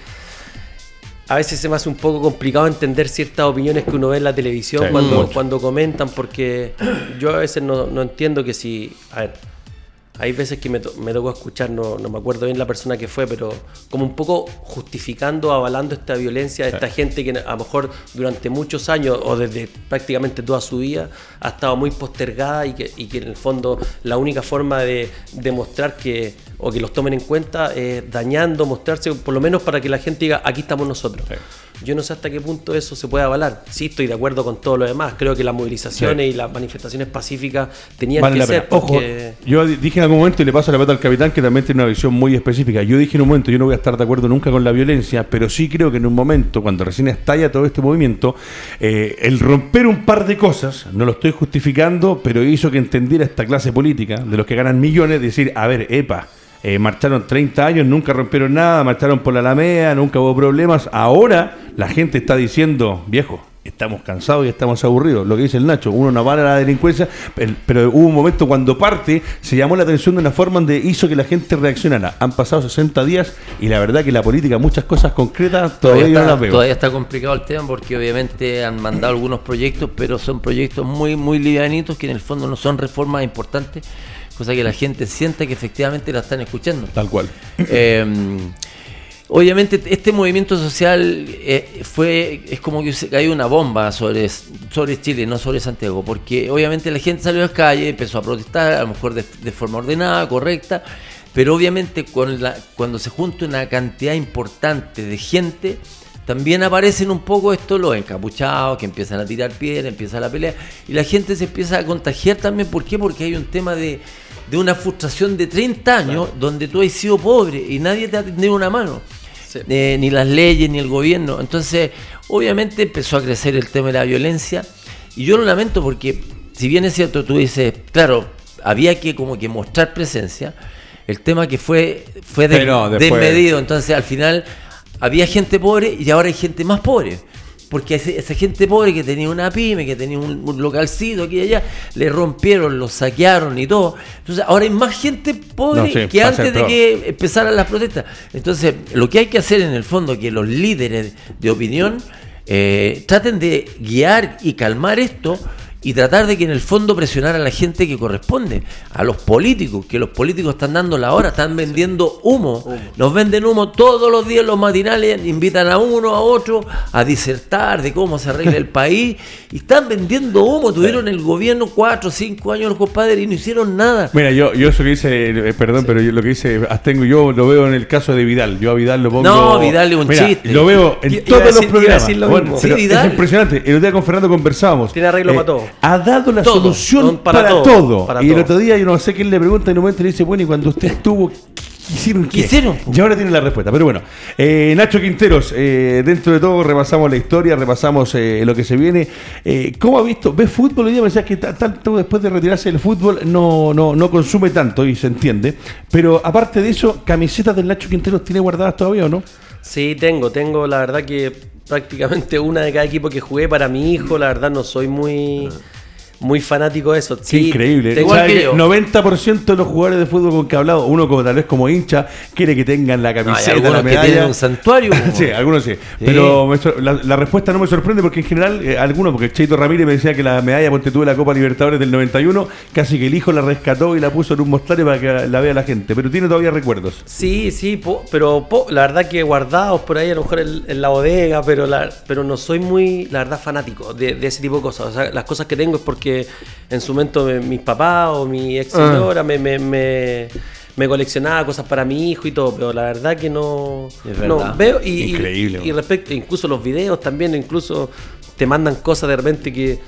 a veces se me hace un poco complicado entender ciertas opiniones que uno ve en la televisión Sí, cuando, mucho. cuando comentan, porque yo a veces no, no entiendo que si... A ver, hay veces que me, to- me tocó escuchar, no, no me acuerdo bien la persona que fue, pero como un poco justificando, avalando esta violencia de esta gente que a lo mejor durante muchos años o desde prácticamente toda su vida ha estado muy postergada y que, y que en el fondo la única forma de demostrar que o que los tomen en cuenta es dañando, mostrarse, por lo menos para que la gente diga, aquí estamos nosotros. Yo no sé hasta qué punto eso se puede avalar. Sí, estoy de acuerdo con todo lo demás. Creo que las movilizaciones y las manifestaciones pacíficas tenían Vale que ser. Ojo, yo di- dije en algún momento y le paso la pelota al capitán que también tiene una visión muy específica. Yo dije en un momento, yo no voy a estar de acuerdo nunca con la violencia, pero sí creo que en un momento, cuando recién estalla todo este movimiento, eh, el romper un par de cosas, no lo estoy justificando, pero hizo que entendiera esta clase política de los que ganan millones, decir, a ver, epa. Eh, marcharon 30 años, nunca rompieron nada, marcharon por la Alameda, nunca hubo problemas. Ahora la gente está diciendo, viejo, estamos cansados y estamos aburridos. Lo que dice el Nacho, uno no para la delincuencia, pero, hubo un momento cuando parte, se llamó la atención de una forma donde hizo que la gente reaccionara. Han pasado 60 días y la verdad que la política, muchas cosas concretas, todavía, Todavía, no las veo. todavía está complicado el tema porque obviamente han mandado algunos proyectos, pero son proyectos muy, muy livianitos que en el fondo no son reformas importantes, cosa que la gente sienta que efectivamente la están escuchando. Tal cual. Eh, obviamente este movimiento social eh, fue es como que se cayó una bomba sobre, sobre Chile, no sobre Santiago, porque obviamente la gente salió a las calles, empezó a protestar, a lo mejor de, de forma ordenada, correcta, pero obviamente con la, cuando se junta una cantidad importante de gente, también aparecen un poco estos los encapuchados que empiezan a tirar piedras, empieza la pelea y la gente se empieza a contagiar también. ¿Por qué? Porque hay un tema de, de una frustración de 30 años donde tú has sido pobre y nadie te ha tendido una mano. Sí. Eh, ni las leyes, ni el gobierno. Entonces, obviamente empezó a crecer el tema de la violencia y yo lo lamento porque, si bien es cierto, tú dices, claro, había que como que mostrar presencia, el tema que fue, fue de- Sí, no, después- desmedido, entonces al final había gente pobre y ahora hay gente más pobre. Porque ese- esa gente pobre que tenía una pyme, que tenía un, un localcito aquí y allá, le rompieron, lo saquearon y todo. Entonces ahora hay más gente pobre No, sí, que antes de que empezaran las protestas. Entonces, lo que hay que hacer en el fondo, que los líderes de opinión eh, traten de guiar y calmar esto y tratar de que en el fondo presionar a la gente que corresponde, a los políticos, que los políticos están dando la hora, están vendiendo humo, nos venden humo todos los días los matinales, invitan a uno, a otro a disertar de cómo se arregla el país y están vendiendo humo, tuvieron el gobierno cuatro o cinco años los compadres y no hicieron nada. Mira, yo, yo eso que dice, eh, perdón, pero yo lo que dice Astengo, yo lo veo en el caso de Vidal. Yo a Vidal lo pongo. No, Vidal es un Mira, chiste. Lo veo en todos decir- los programas. lo Bueno, es impresionante. El otro día con Fernando conversábamos. Eh, Tiene arreglo para todo. Ha dado la Todo. solución Para para, todo, todo. para y el otro día yo no sé quién le pregunta en un momento y le dice, bueno, y cuando usted estuvo, ¿qué hicieron qué? hicieron? Y ahora tiene la respuesta. Pero bueno, eh, Nacho Quinteros, eh, dentro de todo repasamos la historia, repasamos eh, lo que se viene. ¿Cómo ha visto? ¿Ves fútbol hoy día? Me decías que ta- tanto después de retirarse del fútbol no, no, no consume tanto y se entiende. Pero aparte de eso, ¿camisetas del Nacho Quinteros tiene guardadas todavía o no? Sí, tengo, tengo la verdad que prácticamente una de cada equipo que jugué. Para mi hijo, la verdad no soy muy muy fanático de eso. Qué Sí, increíble. tengo- Igual ¿Sabe que que yo. 90% de los jugadores de fútbol con que he hablado, uno como tal vez como hincha, quiere que tengan la No, hay camiseta, la algunos que medalla. tienen un santuario. *laughs* Sí, algunos sí. Pero me la, la respuesta no me sorprende porque en general, eh, algunos, porque Cheito Ramírez me decía que la medalla, porque tuve la Copa Libertadores del 91, casi que el hijo la rescató y la puso en un mostrario para que la vea la gente. Pero tiene todavía recuerdos. Sí, sí, po- pero po- la verdad que guardados por ahí a lo mejor en, en la bodega, pero la, pero no soy muy, la verdad, fanático de, de ese tipo de cosas. O sea, las cosas que tengo es porque en su momento me- mis papás o mi ex señora me, me, me, me coleccionaba cosas para mi hijo y todo, pero la verdad que no, Es no veo y, Increíble, y, respecto, incluso los videos también, incluso te mandan cosas de repente que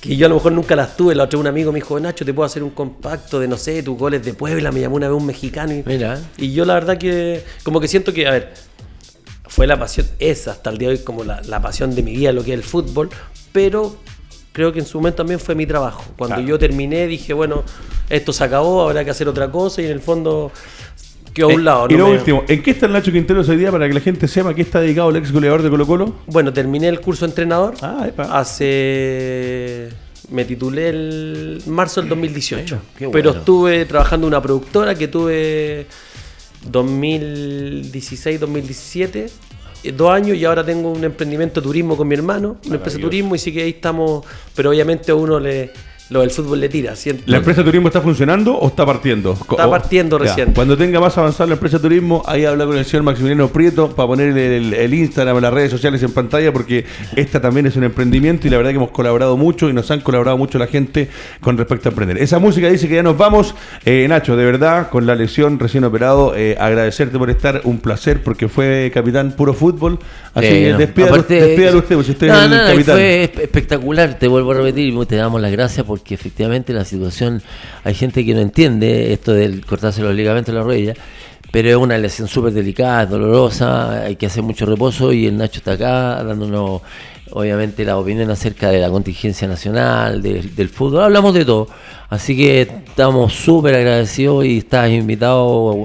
que yo a lo mejor nunca las tuve. La otra vez un amigo me dijo, Nacho, te puedo hacer un compacto de, no sé, tus goles de Puebla. Me llamó una vez un mexicano. Y, Mira. y yo la verdad que, como que siento que, a ver, fue la pasión, es hasta el día de hoy como la, la pasión de mi vida, lo que es el fútbol, pero creo que en su momento también fue mi trabajo. Cuando Claro. yo terminé dije, bueno, esto se acabó, habrá que hacer otra cosa y en el fondo quedó a un Eh, lado. y no lo me- último, ¿en qué está el Nacho Quinteros hoy día para que la gente sepa a qué está dedicado el ex goleador de Colo Colo? Bueno, terminé el curso de entrenador. Ah, epa. Hace. Me titulé el marzo del 2018. Bueno, qué Pero estuve trabajando en una productora que tuve 2016-2017. Eh, Dos años y ahora tengo un emprendimiento de turismo con mi hermano, una empresa de turismo, y sí que ahí estamos, pero obviamente a uno le, lo del fútbol le tira. ¿cierto? ¿La empresa de turismo está funcionando o está partiendo? Está o- partiendo Ya. recién. Cuando tenga más avanzada la empresa de turismo, ahí habla con el señor Maximiliano Prieto para poner el, el Instagram, las redes sociales en pantalla, porque esta también es un emprendimiento y la verdad que hemos colaborado mucho y nos han colaborado mucho la gente con respecto a emprender. Esa música dice que ya nos vamos. Eh, Nacho, de verdad, con la lesión recién operado, eh, agradecerte por estar, un placer, porque fue capitán puro fútbol. Así Sí, que no. despídalo, Aparte- despídalo usted, pues si usted No, es el no, capitán. Fue espe- espectacular, te vuelvo a repetir, y te damos las gracias porque efectivamente la situación, hay gente que no entiende esto del cortarse los ligamentos de la rodilla, pero es una lesión súper delicada, dolorosa, hay que hacer mucho reposo y el Nacho está acá dándonos obviamente la opinión acerca de la contingencia nacional, de- del fútbol, hablamos de todo. Así que estamos súper agradecidos y estás invitado,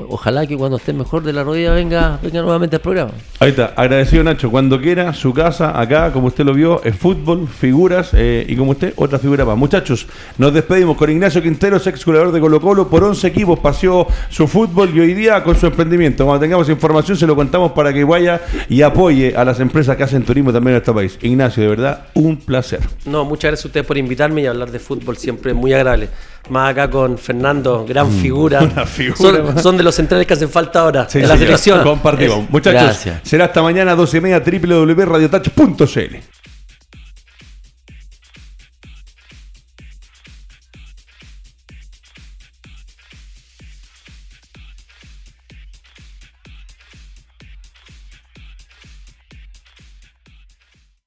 ojalá que cuando estés mejor de la rodilla venga, venga nuevamente al programa. Ahí está, agradecido Nacho, cuando quiera, su casa, acá, como usted lo vio, es fútbol, figuras eh, y como usted, otra figura más. Muchachos, nos despedimos con Ignacio Quinteros, ex jugador de Colo Colo, por 11 equipos, paseó su fútbol y hoy día con su emprendimiento. Cuando tengamos información se lo contamos para que vaya y apoye a las empresas que hacen turismo también en este país. Ignacio, de verdad, un placer. No, muchas gracias a ustedes por invitarme y hablar de fútbol siempre es muy agradable. Más acá con Fernando, gran figura. *laughs* una figura Son, de los centrales que hacen falta ahora Sí, en la selección. Compartimos. Es- Muchachos, Gracias. será hasta mañana 12 y media www.radiotouch.cl.